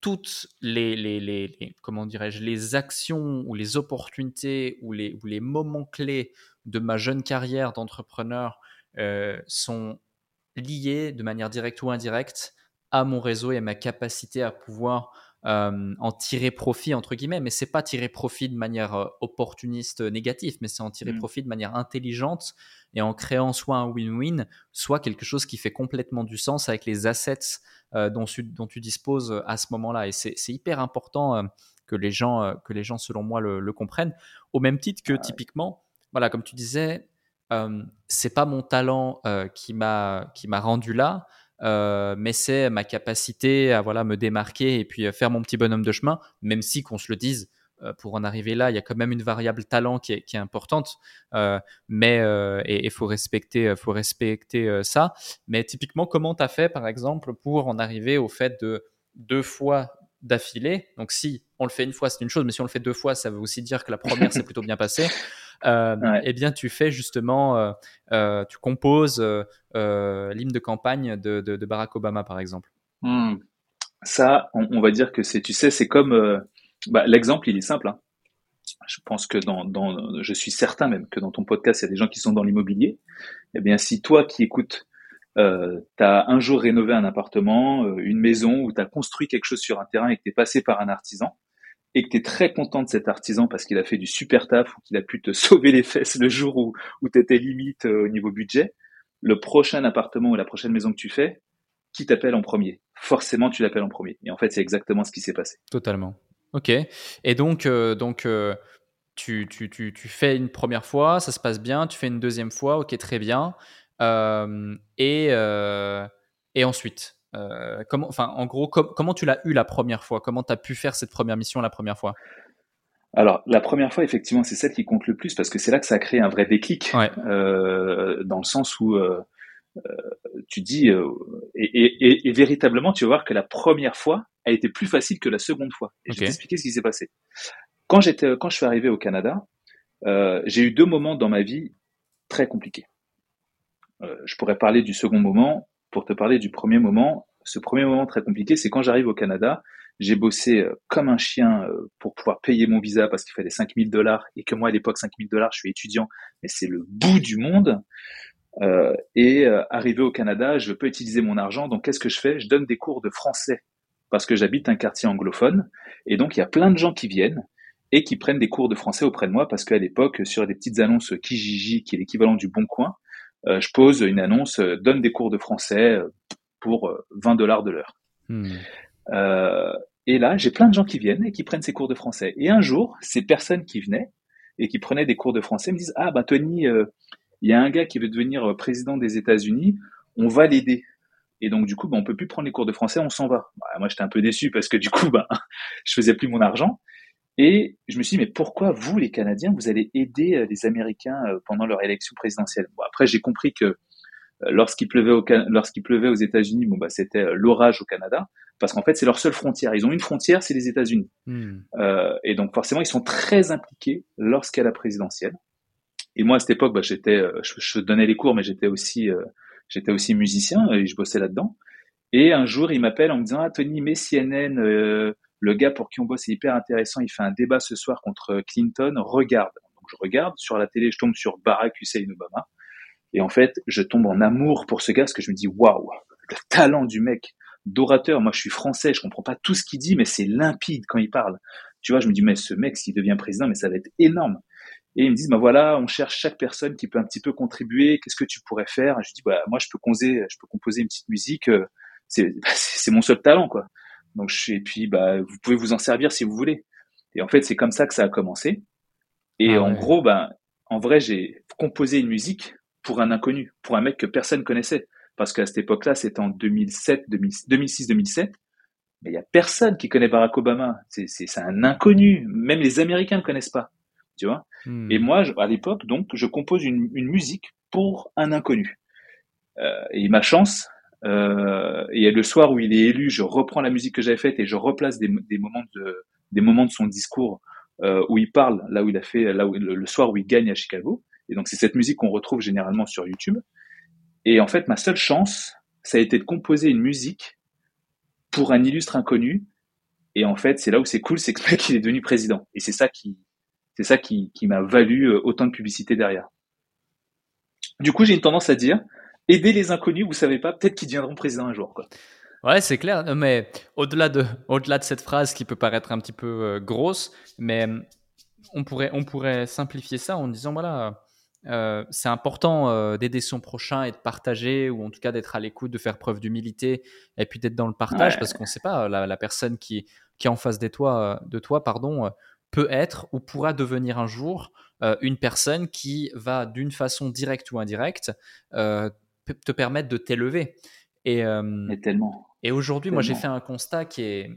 B: toutes les, les, les, comment dirais-je, les actions ou les opportunités ou les, ou les moments clés de ma jeune carrière d'entrepreneur euh, sont liés de manière directe ou indirecte à mon réseau et à ma capacité à pouvoir euh, en tirer profit entre guillemets, mais c'est pas tirer profit de manière euh, opportuniste euh, négative, mais c'est en tirer mm. profit de manière intelligente et en créant soit un win-win, soit quelque chose qui fait complètement du sens avec les assets dont, tu, dont, tu disposes à ce moment-là. Et c'est hyper important que les gens, que les gens selon moi le, comprennent. Au même titre que typiquement, voilà, comme tu disais, c'est pas mon talent qui m'a qui m'a rendu là. Euh, mais c'est ma capacité à voilà me démarquer et puis euh, faire mon petit bonhomme de chemin, même si qu'on se le dise, euh, pour en arriver là, il y a quand même une variable talent qui est, importante, mais il faut respecter, faut respecter ça. Mais typiquement, comment tu as fait, par exemple, pour en arriver au fait de deux fois d'affilée? Donc, si on le fait une fois, c'est une chose, mais si on le fait deux fois, ça veut aussi dire que la première s'est plutôt bien passée. [LAUGHS] Euh, eh bien, tu fais justement, euh, euh, tu composes l'hymne de campagne de, Barack Obama, par exemple.
A: Hmm. Ça, on, va dire que c'est, tu sais, c'est comme bah, l'exemple, il est simple. Hein. Je pense que dans, je suis certain même que dans ton podcast, il y a des gens qui sont dans l'immobilier. Eh bien, si toi qui écoutes euh, tu as un jour rénové un appartement, une maison, ou tu as construit quelque chose sur un terrain et que tu es passé par un artisan, et que tu es très content de cet artisan parce qu'il a fait du super taf ou qu'il a pu te [LAUGHS] sauver les fesses le jour où, où tu étais limite euh, au niveau budget, le prochain appartement ou la prochaine maison que tu fais, qui t'appelle en premier? Forcément, tu l'appelles en premier. Et en fait, c'est exactement ce qui s'est passé.
B: Totalement. Ok. Et donc, euh, donc euh, tu, tu, tu, tu, fais une première fois, ça se passe bien, tu fais une deuxième fois, ok, très bien. et, et ensuite? Euh, comment, enfin, en gros, comment tu l'as eu la première fois? Comment tu as pu faire cette première mission la première fois?
A: Alors, la première fois, effectivement, c'est celle qui compte le plus parce que c'est là que ça a créé un vrai déclic, euh, dans le sens où euh, tu dis, et, véritablement, tu vas voir que la première fois a été plus facile que la seconde fois. Et je vais t'expliquer ce qui s'est passé. Quand j'étais, quand je suis arrivé au Canada, j'ai eu deux moments dans ma vie très compliqués. je pourrais parler du second moment pour te parler du premier moment. Ce premier moment très compliqué, c'est quand j'arrive au Canada. J'ai bossé euh, comme un chien euh, pour pouvoir payer mon visa parce qu'il fallait 5000 dollars et que moi à l'époque 5000 dollars, je suis étudiant, mais c'est le bout du monde. Euh, et arrivé au Canada, je peux utiliser mon argent. Donc qu'est-ce que je fais? Je donne des cours de français parce que j'habite un quartier anglophone. Et donc il y a plein de gens qui viennent et qui prennent des cours de français auprès de moi parce qu'à l'époque, sur des petites annonces Kijiji, qui est l'équivalent du Bon Coin, je pose une annonce, euh, donne des cours de français euh, pour 20 dollars de l'heure. Hmm. et là, j'ai plein de gens qui viennent et qui prennent ces cours de français. Et un jour, ces personnes qui venaient et qui prenaient des cours de français me disent Ah, bah Tony, il y a un gars qui veut devenir président des États-Unis, on va l'aider. Et donc, du coup, bah, on peut plus prendre les cours de français, on s'en va. Bah, moi, j'étais un peu déçu parce que du coup, bah, [LAUGHS] je faisais plus mon argent. Et je me suis dit, mais pourquoi vous, les Canadiens, vous allez aider euh, les Américains euh, pendant leur élection présidentielle? Bon, Après, j'ai compris que euh, lorsqu'il pleuvait, au, lorsqu'il pleuvait aux États-Unis, bon, bah, c'était l'orage au Canada, parce qu'en fait, c'est leur seule frontière. Ils ont une frontière, c'est les États-Unis. Hmm. Euh, et donc, forcément, ils sont très impliqués lorsqu'il y a la présidentielle. Et moi, à cette époque, bah, j'étais, je, je, donnais les cours, mais j'étais aussi, j'étais aussi musicien et je bossais là-dedans. Et un jour, il m'appelle en me disant, ah, Tony, mais CNN, le gars pour qui on bosse est hyper intéressant, il fait un débat ce soir contre Clinton, regarde. Donc je regarde, sur la télé, je tombe sur Barack Hussein Obama. Et en fait, je tombe en amour pour ce gars parce que je me dis, waouh, le talent du mec, d'orateur. Moi, je suis français, je comprends pas tout ce qu'il dit, mais c'est limpide quand il parle. Tu vois, je me dis, mais ce mec, s'il devient président, mais ça va être énorme. Et ils me disent, bah voilà, on cherche chaque personne qui peut un petit peu contribuer. Qu'est-ce que tu pourrais faire? Je dis, bah moi, je peux composer, je peux composer une petite musique. Euh, c'est [LAUGHS] mon seul talent, quoi. Donc, je, et puis, bah, vous pouvez vous en servir si vous voulez. Et en fait, c'est comme ça que ça a commencé. Et ah en gros, ben, en vrai, j'ai composé une musique pour un inconnu, pour un mec que personne connaissait. parce qu'à cette époque-là, c'était en 2007, 2006-2007, mais il y a personne qui connaît Barack Obama. C'est, un inconnu. Même les Américains ne connaissent pas. Tu vois? Hmm. Et moi, à l'époque, donc, je compose une, une, musique pour un inconnu. Euh, et ma chance, euh, et le soir où il est élu, je reprends la musique que j'avais faite et je replace des, des, moments de des moments de son discours euh, où il parle, là où il a fait, là où le, soir où il gagne à Chicago. Et donc c'est cette musique qu'on retrouve généralement sur YouTube. Et en fait, ma seule chance, ça a été de composer une musique pour un illustre inconnu. Et en fait, c'est là où c'est cool, c'est que le mec il est devenu président. Et c'est ça qui, c'est ça qui, qui m'a valu euh, autant de publicité derrière. Du coup, j'ai une tendance à dire, aider les inconnus, vous savez pas, peut-être qu'ils deviendront président un jour, quoi.
B: Ouais, c'est clair. Mais au-delà de, au-delà de cette phrase qui peut paraître un petit peu euh, grosse, mais euh, on pourrait, on pourrait simplifier ça en disant voilà, euh, c'est important d'aider son prochain et de partager, ou en tout cas d'être à l'écoute, de faire preuve d'humilité, et puis d'être dans le partage, parce qu'on ne sait pas la, la, personne qui, qui est en face de toi, de toi, pardon, peut être ou pourra devenir un jour une personne qui va d'une façon directe ou indirecte te permettre de t'élever.
A: Et, euh, tellement.
B: Et aujourd'hui, moi, j'ai fait un constat qui est.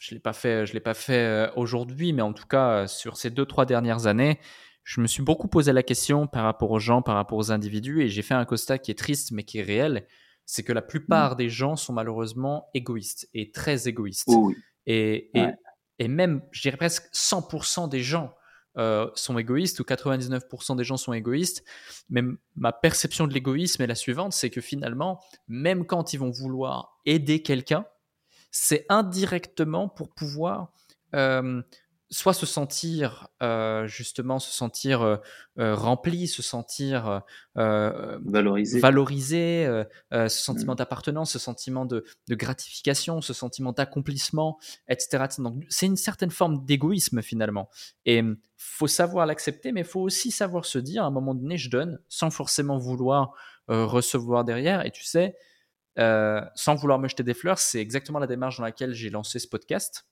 B: Je ne l'ai pas fait, je l'ai pas fait euh, aujourd'hui, mais en tout cas, sur ces deux, trois dernières années, je me suis beaucoup posé la question par rapport aux gens, par rapport aux individus, et j'ai fait un constat qui est triste, mais qui est réel. C'est que la plupart mmh. des gens sont malheureusement égoïstes et très égoïstes.
A: oui.
B: Et, et, et, même, je dirais presque 100% des gens euh, sont égoïstes ou 99% des gens sont égoïstes. Mais ma perception de l'égoïsme est la suivante, c'est que finalement, même quand ils vont vouloir aider quelqu'un, c'est indirectement pour pouvoir euh, soit se sentir euh, justement se sentir euh, euh, rempli, se sentir
A: valorisé,
B: valorisé ce sentiment mmh. d'appartenance, ce sentiment de, gratification, ce sentiment d'accomplissement, etc. Donc c'est une certaine forme d'égoïsme finalement. Et faut savoir l'accepter, mais il faut aussi savoir se dire à un moment donné, je donne sans forcément vouloir recevoir derrière. Et tu sais, sans vouloir me jeter des fleurs, c'est exactement la démarche dans laquelle j'ai lancé ce podcast.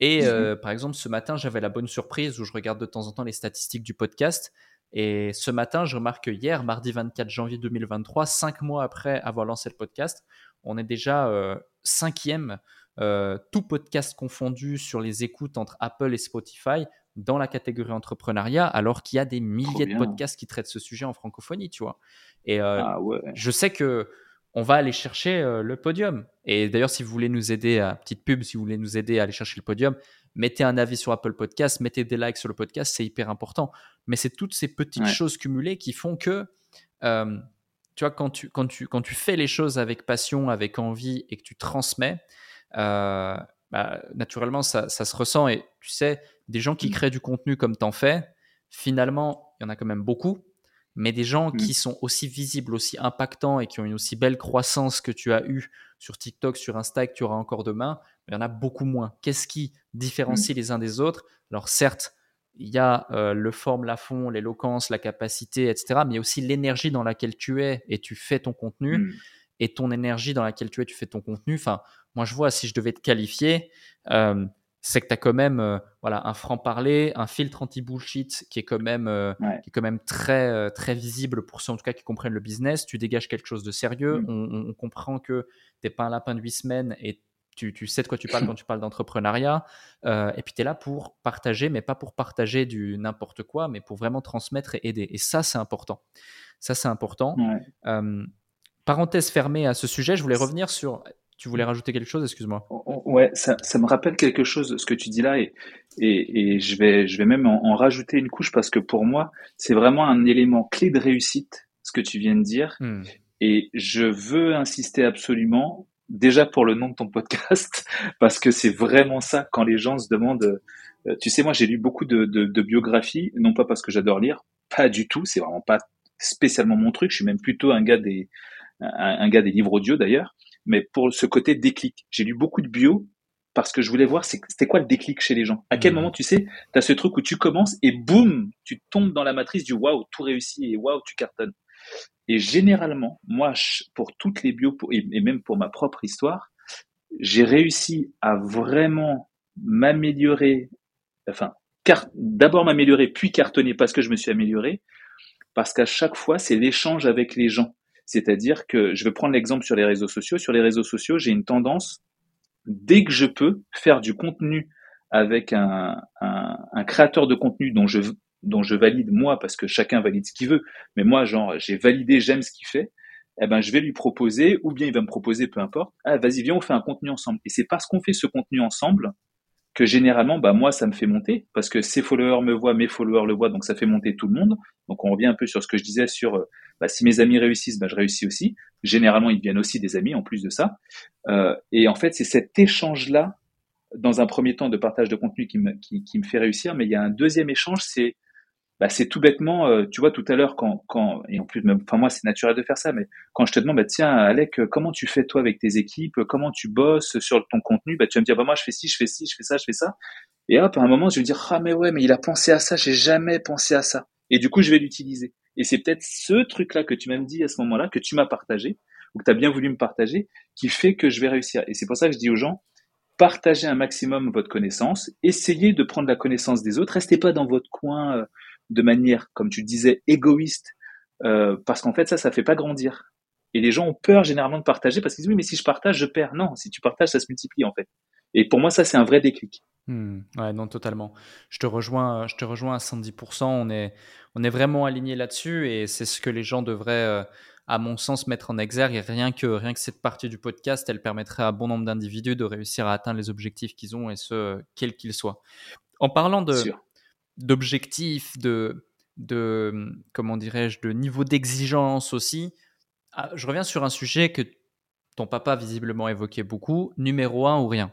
B: Et mmh euh, par exemple, ce matin, j'avais la bonne surprise où je regarde de temps en temps les statistiques du podcast. Et ce matin, je remarque que hier, mardi 24 janvier 2023, cinq mois après avoir lancé le podcast, on est déjà euh, cinquième, euh, tout podcast confondu sur les écoutes entre Apple et Spotify dans la catégorie entrepreneuriat, alors qu'il y a des milliers de podcasts qui traitent ce sujet en francophonie, tu vois. Et ah je sais que on va aller chercher euh, le podium. Et d'ailleurs, si vous voulez nous aider, à petite pub, si vous voulez nous aider à aller chercher le podium, mettez un avis sur Apple Podcast, mettez des likes sur le podcast, c'est hyper important. Mais c'est toutes ces petites choses cumulées qui font que, euh, tu vois, quand tu, quand, tu, quand tu fais les choses avec passion, avec envie et que tu transmets, euh, bah, naturellement, ça, ça, se ressent. Et tu sais, des gens qui mmh. créent du contenu comme t'en fais, finalement, il y en a quand même beaucoup mais des gens qui mmh. sont aussi visibles, aussi impactants et qui ont une aussi belle croissance que tu as eu sur TikTok, sur Insta, que tu auras encore demain, il y en a beaucoup moins. Qu'est-ce qui différencie mmh. les uns des autres? Alors certes, il y a euh, le forme, la fond, l'éloquence, la capacité, etc. Mais il y a aussi l'énergie dans laquelle tu es et tu fais ton contenu. Mmh. Et ton énergie dans laquelle tu es, tu fais ton contenu. Enfin, moi, je vois, si je devais te qualifier, euh, c'est que tu as quand même euh, voilà, un franc-parler, un filtre anti-bullshit qui est quand même, euh, qui est quand même très, euh, très visible pour ceux en tout cas qui comprennent le business. Tu dégages quelque chose de sérieux. Mm. On, comprend que tu n'es pas un lapin de huit semaines et tu, tu, sais de quoi tu parles quand tu parles d'entrepreneuriat. et puis tu es là pour partager, mais pas pour partager du n'importe quoi, mais pour vraiment transmettre et aider. Et ça, c'est important. Ça, c'est important. parenthèse fermée à ce sujet, je voulais revenir sur tu voulais rajouter quelque chose, excuse-moi.
A: Ouais, ça, ça, me rappelle quelque chose, ce que tu dis là, et, et, et je, vais, je vais même en, rajouter une couche parce que pour moi, c'est vraiment un élément clé de réussite, ce que tu viens de dire. Hmm. Et je veux insister absolument, déjà pour le nom de ton podcast, [LAUGHS] parce que c'est vraiment ça, quand les gens se demandent, euh, tu sais, moi j'ai lu beaucoup de, de, de biographies, non pas parce que j'adore lire, pas du tout, c'est vraiment pas spécialement mon truc, je suis même plutôt un gars des, un gars des livres audio d'ailleurs mais pour ce côté déclic. J'ai lu beaucoup de bio parce que je voulais voir c'était quoi le déclic chez les gens. À quel mmh. moment tu sais, tu as ce truc où tu commences et boum, tu tombes dans la matrice du waouh, tout réussi et waouh, tu cartonnes. Et généralement, moi, pour toutes les bios et même pour ma propre histoire, j'ai réussi à vraiment m'améliorer, enfin, d'abord m'améliorer puis cartonner parce que je me suis amélioré, parce qu'à chaque fois, c'est l'échange avec les gens C'est-à-dire que je vais prendre l'exemple sur les réseaux sociaux. Sur les réseaux sociaux, j'ai une tendance, dès que je peux, faire du contenu avec un, créateur de contenu dont je, dont je valide moi, parce que chacun valide ce qu'il veut, mais moi, genre, j'ai validé, j'aime ce qu'il fait, eh ben, je vais lui proposer, ou bien il va me proposer, peu importe, ah, vas-y, viens, on fait un contenu ensemble. Et c'est parce qu'on fait ce contenu ensemble que généralement, bah, moi, ça me fait monter, parce que ses followers me voient, mes followers le voient, donc ça fait monter tout le monde. Donc, on revient un peu sur ce que je disais sur, euh, bah, si mes amis réussissent, bah, je réussis aussi. Généralement, ils deviennent aussi des amis, en plus de ça. Euh, et en fait, c'est cet échange-là, dans un premier temps, de partage de contenu qui me, qui, qui me fait réussir, mais il y a un deuxième échange, c'est bah, c'est tout bêtement, euh, tu vois, tout à l'heure, quand, quand, et en plus, enfin, moi, c'est naturel de faire ça, mais quand je te demande, bah, tiens, Alec, comment tu fais toi avec tes équipes, comment tu bosses sur ton contenu, bah, tu vas me dire, bah, moi, je fais ci, je fais ci, je fais ça, je fais ça. Et hop, à un moment, je vais dire, ah, mais ouais, mais il a pensé à ça, j'ai jamais pensé à ça. Et du coup, je vais l'utiliser. Et c'est peut-être ce truc-là que tu m'as dit à ce moment-là, que tu m'as partagé, ou que tu as bien voulu me partager, qui fait que je vais réussir. Et c'est pour ça que je dis aux gens, partagez un maximum votre connaissance, essayez de prendre la connaissance des autres, restez pas dans votre coin, euh, de manière, comme tu disais, égoïste, euh, parce qu'en fait, ça, ça fait pas grandir. Et les gens ont peur généralement de partager parce qu'ils disent oui, mais si je partage, je perds. Non, si tu partages, ça se multiplie en fait. Et pour moi, ça, c'est un vrai déclic.
B: Hmm, ouais, non, totalement. Je te rejoins, je te rejoins à 110%. On est, on est vraiment aligné là-dessus et c'est ce que les gens devraient, euh, à mon sens, mettre en exergue. Et rien que, rien que cette partie du podcast, elle permettrait à bon nombre d'individus de réussir à atteindre les objectifs qu'ils ont et ce, quels qu'ils soient. En parlant de, d'objectifs, de, de comment dirais-je, de niveau d'exigence aussi. Ah, je reviens sur un sujet que ton papa visiblement évoquait beaucoup, numéro un ou rien.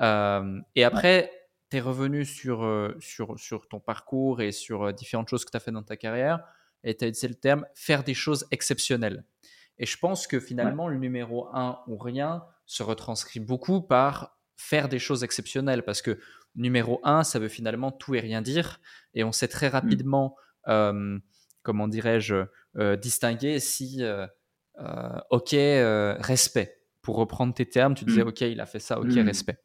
B: Euh, et après, tu es revenu sur, sur, sur ton parcours et sur différentes choses que tu as fait dans ta carrière, et tu as utilisé le terme faire des choses exceptionnelles. Et je pense que finalement, le numéro un ou rien se retranscrit beaucoup par faire des choses exceptionnelles, parce que numéro un, ça veut finalement tout et rien dire. Et on sait très mm. rapidement, euh, comment dirais-je, euh, distinguer si, euh, ok, respect. Pour reprendre tes termes, tu disais, mm. ok, il a fait ça, ok, mm. respect.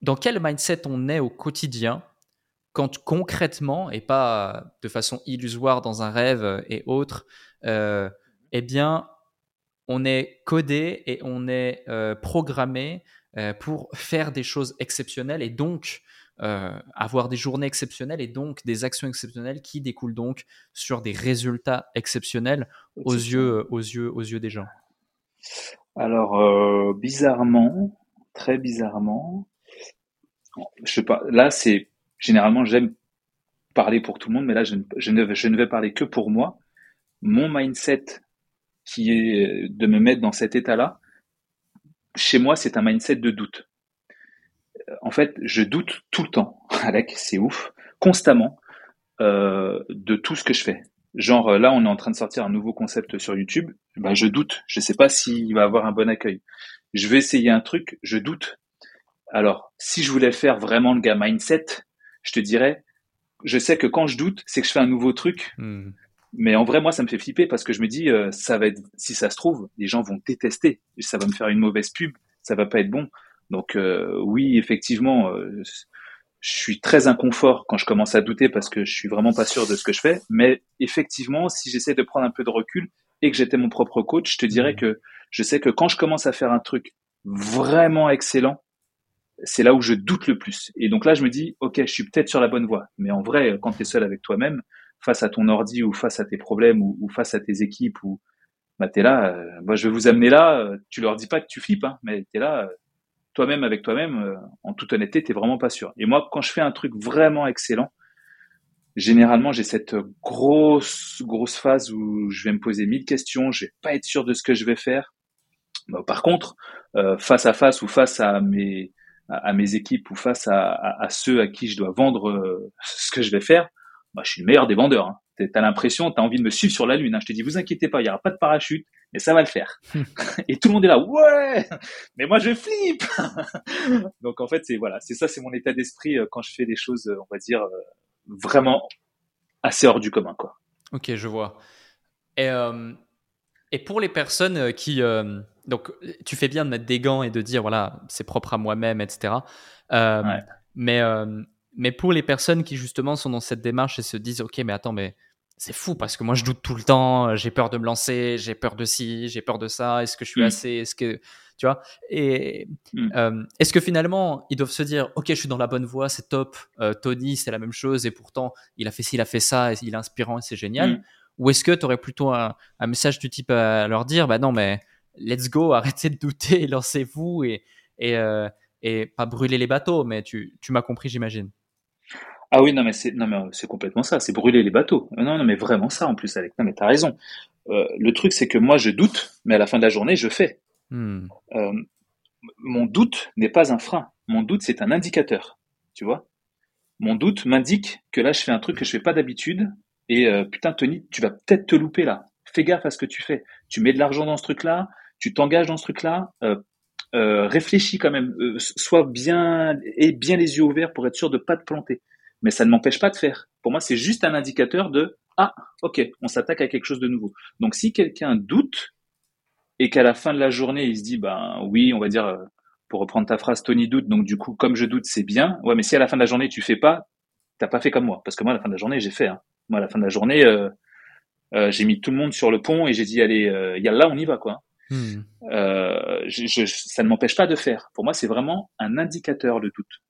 B: Dans quel mindset on est au quotidien quand concrètement, et pas de façon illusoire dans un rêve et autres, eh bien, on est codé et on est programmé euh, pour faire des choses exceptionnelles et donc euh, avoir des journées exceptionnelles et donc des actions exceptionnelles qui découlent donc sur des résultats exceptionnels aux yeux, aux yeux, aux yeux des gens.
A: Alors euh, bizarrement, très bizarrement, je sais. Là, c'est généralement j'aime parler pour tout le monde, mais là je ne, je vais parler que pour moi. Mon mindset qui est de me mettre dans cet état-là, chez moi, c'est un mindset de doute. Euh, en fait, je doute tout le temps, [LAUGHS] Alec, c'est ouf, constamment, euh, de tout ce que je fais. Genre euh, là, on est en train de sortir un nouveau concept sur YouTube. Ben, je doute. Je sais pas s'il va avoir un bon accueil. Je vais essayer un truc. Je doute. Alors, si je voulais faire vraiment le gars mindset, je te dirais, je sais que quand je doute, c'est que je fais un nouveau truc. Hmm. Mais en vrai, moi, ça me fait flipper parce que je me dis, euh, ça va être, si ça se trouve, les gens vont détester, ça va me faire une mauvaise pub, ça va pas être bon. Donc euh, oui, effectivement, euh, je suis très inconfort quand je commence à douter parce que je suis vraiment pas sûr de ce que je fais. Mais effectivement, si j'essaie de prendre un peu de recul et que j'étais mon propre coach, je te dirais mmh. que je sais que quand je commence à faire un truc vraiment excellent, c'est là où je doute le plus. Et donc là, je me dis, ok, je suis peut-être sur la bonne voie. Mais en vrai, quand tu es seul avec toi-même, face à ton ordi ou face à tes problèmes ou, face à tes équipes ou bah t'es là, euh, moi je vais vous amener là, euh, tu leur dis pas que tu flippes, hein, mais t'es là, euh, toi-même avec toi-même, en toute honnêteté, t'es vraiment pas sûr. Et moi, quand je fais un truc vraiment excellent, généralement j'ai cette grosse grosse phase où je vais me poser mille questions, je vais pas être sûr de ce que je vais faire. Bah, par contre, face à face ou face à mes à, mes équipes ou face à, à, ceux à qui je dois vendre ce que je vais faire, bah, je suis le meilleur des vendeurs. Hein. Tu as l'impression, tu as envie de me suivre sur la Lune. Hein. Je te dis, vous inquiétez pas, il n'y aura pas de parachute, mais ça va le faire. [LAUGHS] et tout le monde est là, ouais, mais moi je flippe. [LAUGHS] Donc en fait, c'est voilà, c'est ça, c'est mon état d'esprit euh, quand je fais des choses, euh, on va dire, euh, vraiment assez hors du commun. Quoi.
B: Ok, je vois. Et, et pour les personnes qui... donc, tu fais bien de mettre des gants et de dire, voilà, c'est propre à moi-même, etc. Mais mais pour les personnes qui justement sont dans cette démarche et se disent, ok, mais attends, mais c'est fou parce que moi je doute tout le temps, j'ai peur de me lancer, j'ai peur de ci, j'ai peur de ça, est-ce que je suis mm. assez, est-ce que tu vois? Et mm. euh, est-ce que finalement ils doivent se dire ok je suis dans la bonne voie, c'est top, euh, Tony c'est la même chose et pourtant il a fait ci, il a fait ça, et il est inspirant et c'est génial. Mm. Ou est-ce que tu aurais plutôt un, message du type à leur dire bah non mais let's go, [LAUGHS] arrêtez de douter, lancez-vous et et, euh, et pas brûler les bateaux, mais tu, tu m'as compris j'imagine.
A: Ah oui, non, mais c'est, non, mais c'est complètement ça. C'est brûler les bateaux. Non, non, mais vraiment ça en plus, Alex. Non, mais t'as raison. Euh, le truc, c'est que moi, je doute, mais à la fin de la journée, je fais. Hmm. Euh, mon doute n'est pas un frein. Mon doute, c'est un indicateur. Tu vois Mon doute m'indique que là, je fais un truc que je fais pas d'habitude. Et euh, putain, Tony, tu vas peut-être te louper là. Fais gaffe à ce que tu fais. Tu mets de l'argent dans ce truc-là. Tu t'engages dans ce truc-là. réfléchis quand même. sois bien et bien les yeux ouverts pour être sûr de pas te planter mais ça ne m'empêche pas de faire. Pour moi, c'est juste un indicateur de ah, ok, on s'attaque à quelque chose de nouveau. Donc, si quelqu'un doute et qu'à la fin de la journée, il se dit ben oui, on va dire euh, pour reprendre ta phrase, Tony doute, donc du coup, comme je doute, c'est bien. Ouais, mais si à la fin de la journée tu fais pas, t'as pas fait comme moi, parce que moi, à la fin de la journée, j'ai fait. Hein. Moi, à la fin de la journée, euh, euh, j'ai mis tout le monde sur le pont et j'ai dit allez, y a là, on y va quoi. Hmm. Je, ça ne m'empêche pas de faire. Pour moi, c'est vraiment un indicateur de doute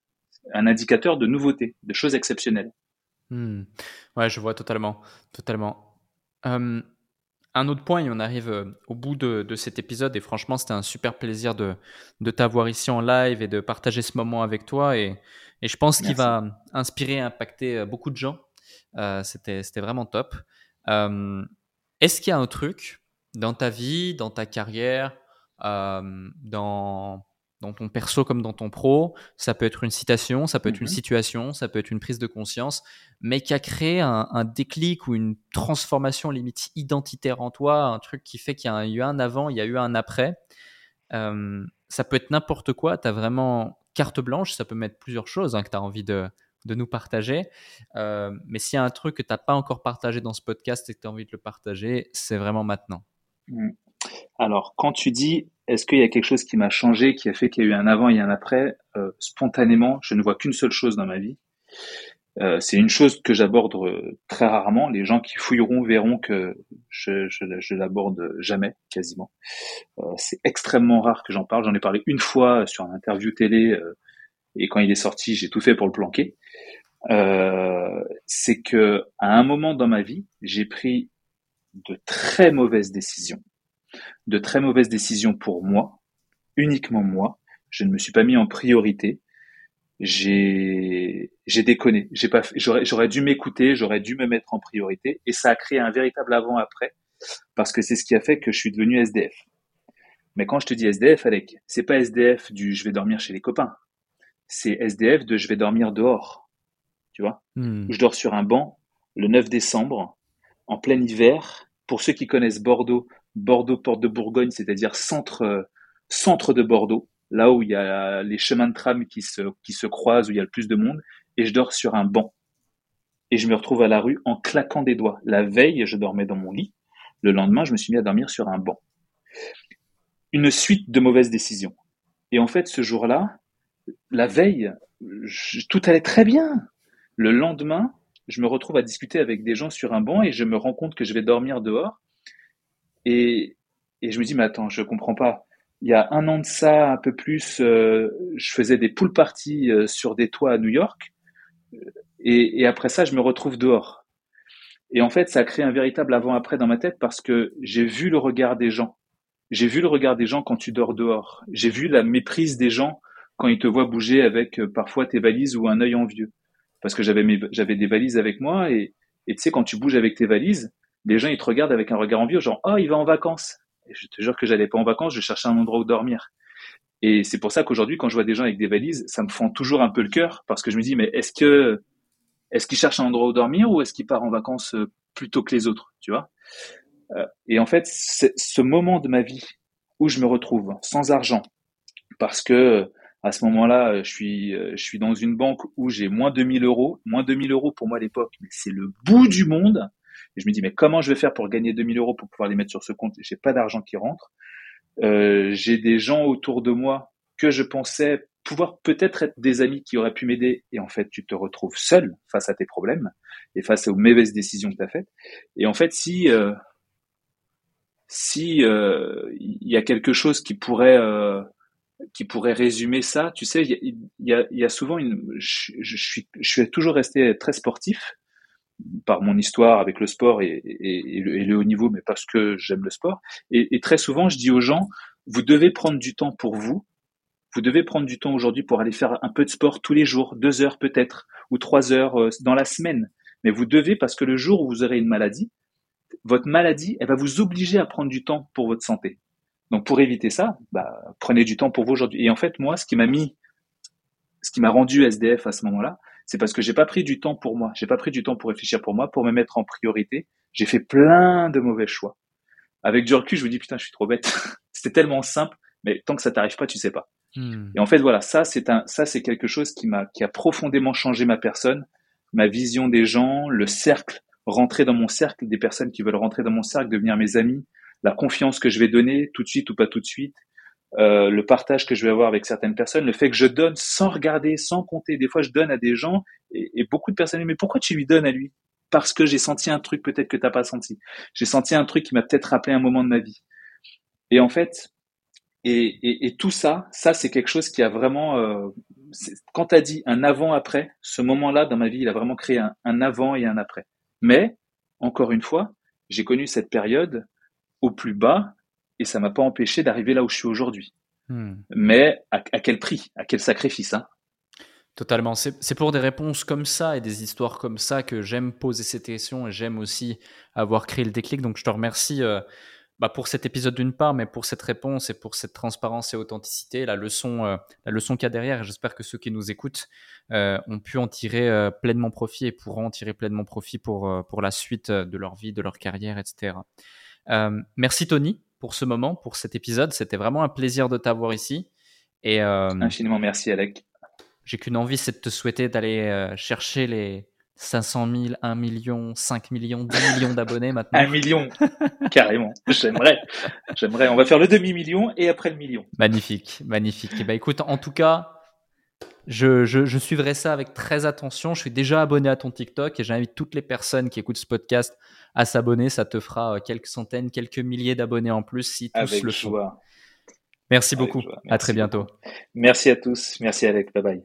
A: un indicateur de nouveauté, de choses exceptionnelles.
B: Hmm. Ouais, je vois totalement, totalement. Euh, un autre point, et on arrive euh, au bout de, cet épisode, et franchement, c'était un super plaisir de, de t'avoir ici en live et de partager ce moment avec toi. Et, et je pense qu'il va inspirer et impacter euh, beaucoup de gens. c'était, c'était vraiment top. est-ce qu'il y a un truc dans ta vie, dans ta carrière, dans dans ton perso comme dans ton pro. Ça peut être une citation, ça peut être une mhm. situation, ça peut être une prise de conscience, mais qui a créé un, déclic ou une transformation limite identitaire en toi, un truc qui fait qu'il y a eu un avant, il y a eu un après. Euh, ça peut être n'importe quoi, tu as vraiment carte blanche, ça peut mettre plusieurs choses hein, que tu as envie de, nous partager. Euh, mais s'il y a un truc que tu n'as pas encore partagé dans ce podcast et que tu as envie de le partager, c'est vraiment maintenant.
A: Mm. Alors, quand tu dis est-ce qu'il y a quelque chose qui m'a changé, qui a fait qu'il y a eu un avant et un après? Euh, Spontanément, je ne vois qu'une seule chose dans ma vie. Euh, c'est une chose que j'aborde euh, très rarement. Les gens qui fouilleront verront que je, je, l'aborde jamais, quasiment. c'est extrêmement rare que j'en parle. J'en ai parlé une fois sur un interview télé et quand il est sorti, j'ai tout fait pour le planquer. c'est que à un moment dans ma vie, j'ai pris de très mauvaises décisions de très mauvaises décisions pour moi, uniquement moi. Je ne me suis pas mis en priorité. J'ai, j'ai déconné. J'ai pas, j'aurais, j'aurais dû m'écouter, j'aurais dû me mettre en priorité, et ça a créé un véritable avant-après, parce que c'est ce qui a fait que je suis devenu SDF. Mais quand je te dis SDF, Alec, c'est pas SDF du je vais dormir chez les copains. C'est SDF de je vais dormir dehors. Tu vois? Hmm. Je dors sur un banc le 9 décembre, en plein hiver. Pour ceux qui connaissent Bordeaux, Bordeaux, Porte de Bourgogne, c'est-à-dire centre, centre de Bordeaux, là où il y a les chemins de tram qui se, qui se croisent, où il y a le plus de monde, et je dors sur un banc. Et je me retrouve à la rue en claquant des doigts. La veille, je dormais dans mon lit. Le lendemain, je me suis mis à dormir sur un banc. Une suite de mauvaises décisions. Et en fait, ce jour-là, la veille, tout allait très bien. Le lendemain, je me retrouve à discuter avec des gens sur un banc et je me rends compte que je vais dormir dehors et, et je me dis, mais attends, je comprends pas. Il y a un an de ça, un peu plus, euh, je faisais des pool parties euh, sur des toits à New York. Et, et, après ça, je me retrouve dehors. Et en fait, ça a créé un véritable avant-après dans ma tête parce que j'ai vu le regard des gens. J'ai vu le regard des gens quand tu dors dehors. J'ai vu la méprise des gens quand ils te voient bouger avec euh, parfois tes valises ou un œil envieux. Parce que j'avais j'avais des valises avec moi et, et tu sais, quand tu bouges avec tes valises, les gens ils te regardent avec un regard envieux, genre oh il va en vacances. Je te jure que j'allais pas en vacances, je cherchais un endroit où dormir. Et c'est pour ça qu'aujourd'hui, quand je vois des gens avec des valises, ça me fend toujours un peu le cœur parce que je me dis mais est-ce que est-ce qu'ils cherchent un endroit où dormir ou est-ce qu'ils partent en vacances euh, plutôt que les autres, tu vois euh, Et en fait, ce moment de ma vie où je me retrouve sans argent parce que à ce moment-là, je suis, je suis dans une banque où j'ai moins de 2000 euros. Moins de 2000 euros pour moi à l'époque, mais c'est le bout du monde. Et je me dis, mais comment je vais faire pour gagner 2000 euros pour pouvoir les mettre sur ce compte? J'ai pas d'argent qui rentre. Euh, j'ai des gens autour de moi que je pensais pouvoir peut-être être des amis qui auraient pu m'aider et en fait tu te retrouves seul face à tes problèmes et face aux mauvaises décisions que tu as faites. Et en fait si euh, si il euh, y a quelque chose qui pourrait euh, qui pourrait résumer ça, tu sais, il y a, y a, souvent une, je, je, suis, je suis toujours resté très sportif par mon histoire avec le sport et, le, haut niveau, mais parce que j'aime le sport. Et, et, très souvent, je dis aux gens, vous devez prendre du temps pour vous. Vous devez prendre du temps aujourd'hui pour aller faire un peu de sport tous les jours, deux heures peut-être, ou trois heures euh, dans la semaine. Mais vous devez parce que le jour où vous aurez une maladie, votre maladie, elle va vous obliger à prendre du temps pour votre santé. Donc pour éviter ça, bah, prenez du temps pour vous aujourd'hui. Et en fait, moi, ce qui m'a mis, ce qui m'a rendu SDF à ce moment-là, c'est parce que j'ai pas pris du temps pour moi. J'ai pas pris du temps pour réfléchir pour moi, pour me mettre en priorité. J'ai fait plein de mauvais choix. Avec du recul, je me dis putain, je suis trop bête. [LAUGHS] C'était tellement simple, mais tant que ça t'arrive pas, tu sais pas. Hmm. Et en fait, voilà, ça c'est un, ça c'est quelque chose qui m'a, qui a profondément changé ma personne, ma vision des gens, le cercle, rentrer dans mon cercle, des personnes qui veulent rentrer dans mon cercle, devenir mes amis, la confiance que je vais donner tout de suite ou pas tout de suite, euh, le partage que je vais avoir avec certaines personnes, le fait que je donne sans regarder, sans compter. Des fois, je donne à des gens et, beaucoup de personnes disent mais pourquoi tu lui donnes à lui? Parce que j'ai senti un truc peut-être que t'as pas senti. J'ai senti un truc qui m'a peut-être rappelé un moment de ma vie. Et en fait, et, et, et tout ça, ça c'est quelque chose qui a vraiment, euh, quand tu as dit un avant-après, ce moment-là dans ma vie, il a vraiment créé un, un avant et un après. Mais, encore une fois, j'ai connu cette période au plus bas et ça m'a pas empêché d'arriver là où je suis aujourd'hui. Hmm. Mais à, quel prix À quel sacrifice hein?
B: Totalement. C'est pour des réponses comme ça et des histoires comme ça que j'aime poser ces questions et j'aime aussi avoir créé le déclic. Donc je te remercie euh, bah, pour cet épisode d'une part, mais pour cette réponse et pour cette transparence et authenticité, la leçon, euh, la leçon qu'il y a derrière. Et j'espère que ceux qui nous écoutent euh, ont pu en tirer pleinement profit et pourront en tirer pleinement profit pour, pour la suite de leur vie, de leur carrière, etc. merci Tony pour ce moment, pour cet épisode. C'était vraiment un plaisir de t'avoir ici.
A: Et, euh, Infiniment merci, Alec.
B: J'ai qu'une envie, c'est de te souhaiter d'aller euh, chercher les 500 000, 1 million, 5 millions, 10 millions d'abonnés maintenant.
A: 1 million, carrément. J'aimerais. J'aimerais. On va faire le demi-million et après le million.
B: Magnifique, magnifique. Et eh ben, écoute, en tout cas, je, je, je, suivrai ça avec très attention. Je suis déjà abonné à ton TikTok et j'invite toutes les personnes qui écoutent ce podcast à s'abonner. Ça te fera euh, quelques centaines, quelques milliers d'abonnés en plus si tous le font. Merci beaucoup. À très bientôt.
A: Merci à tous. Merci Alec. Bye bye.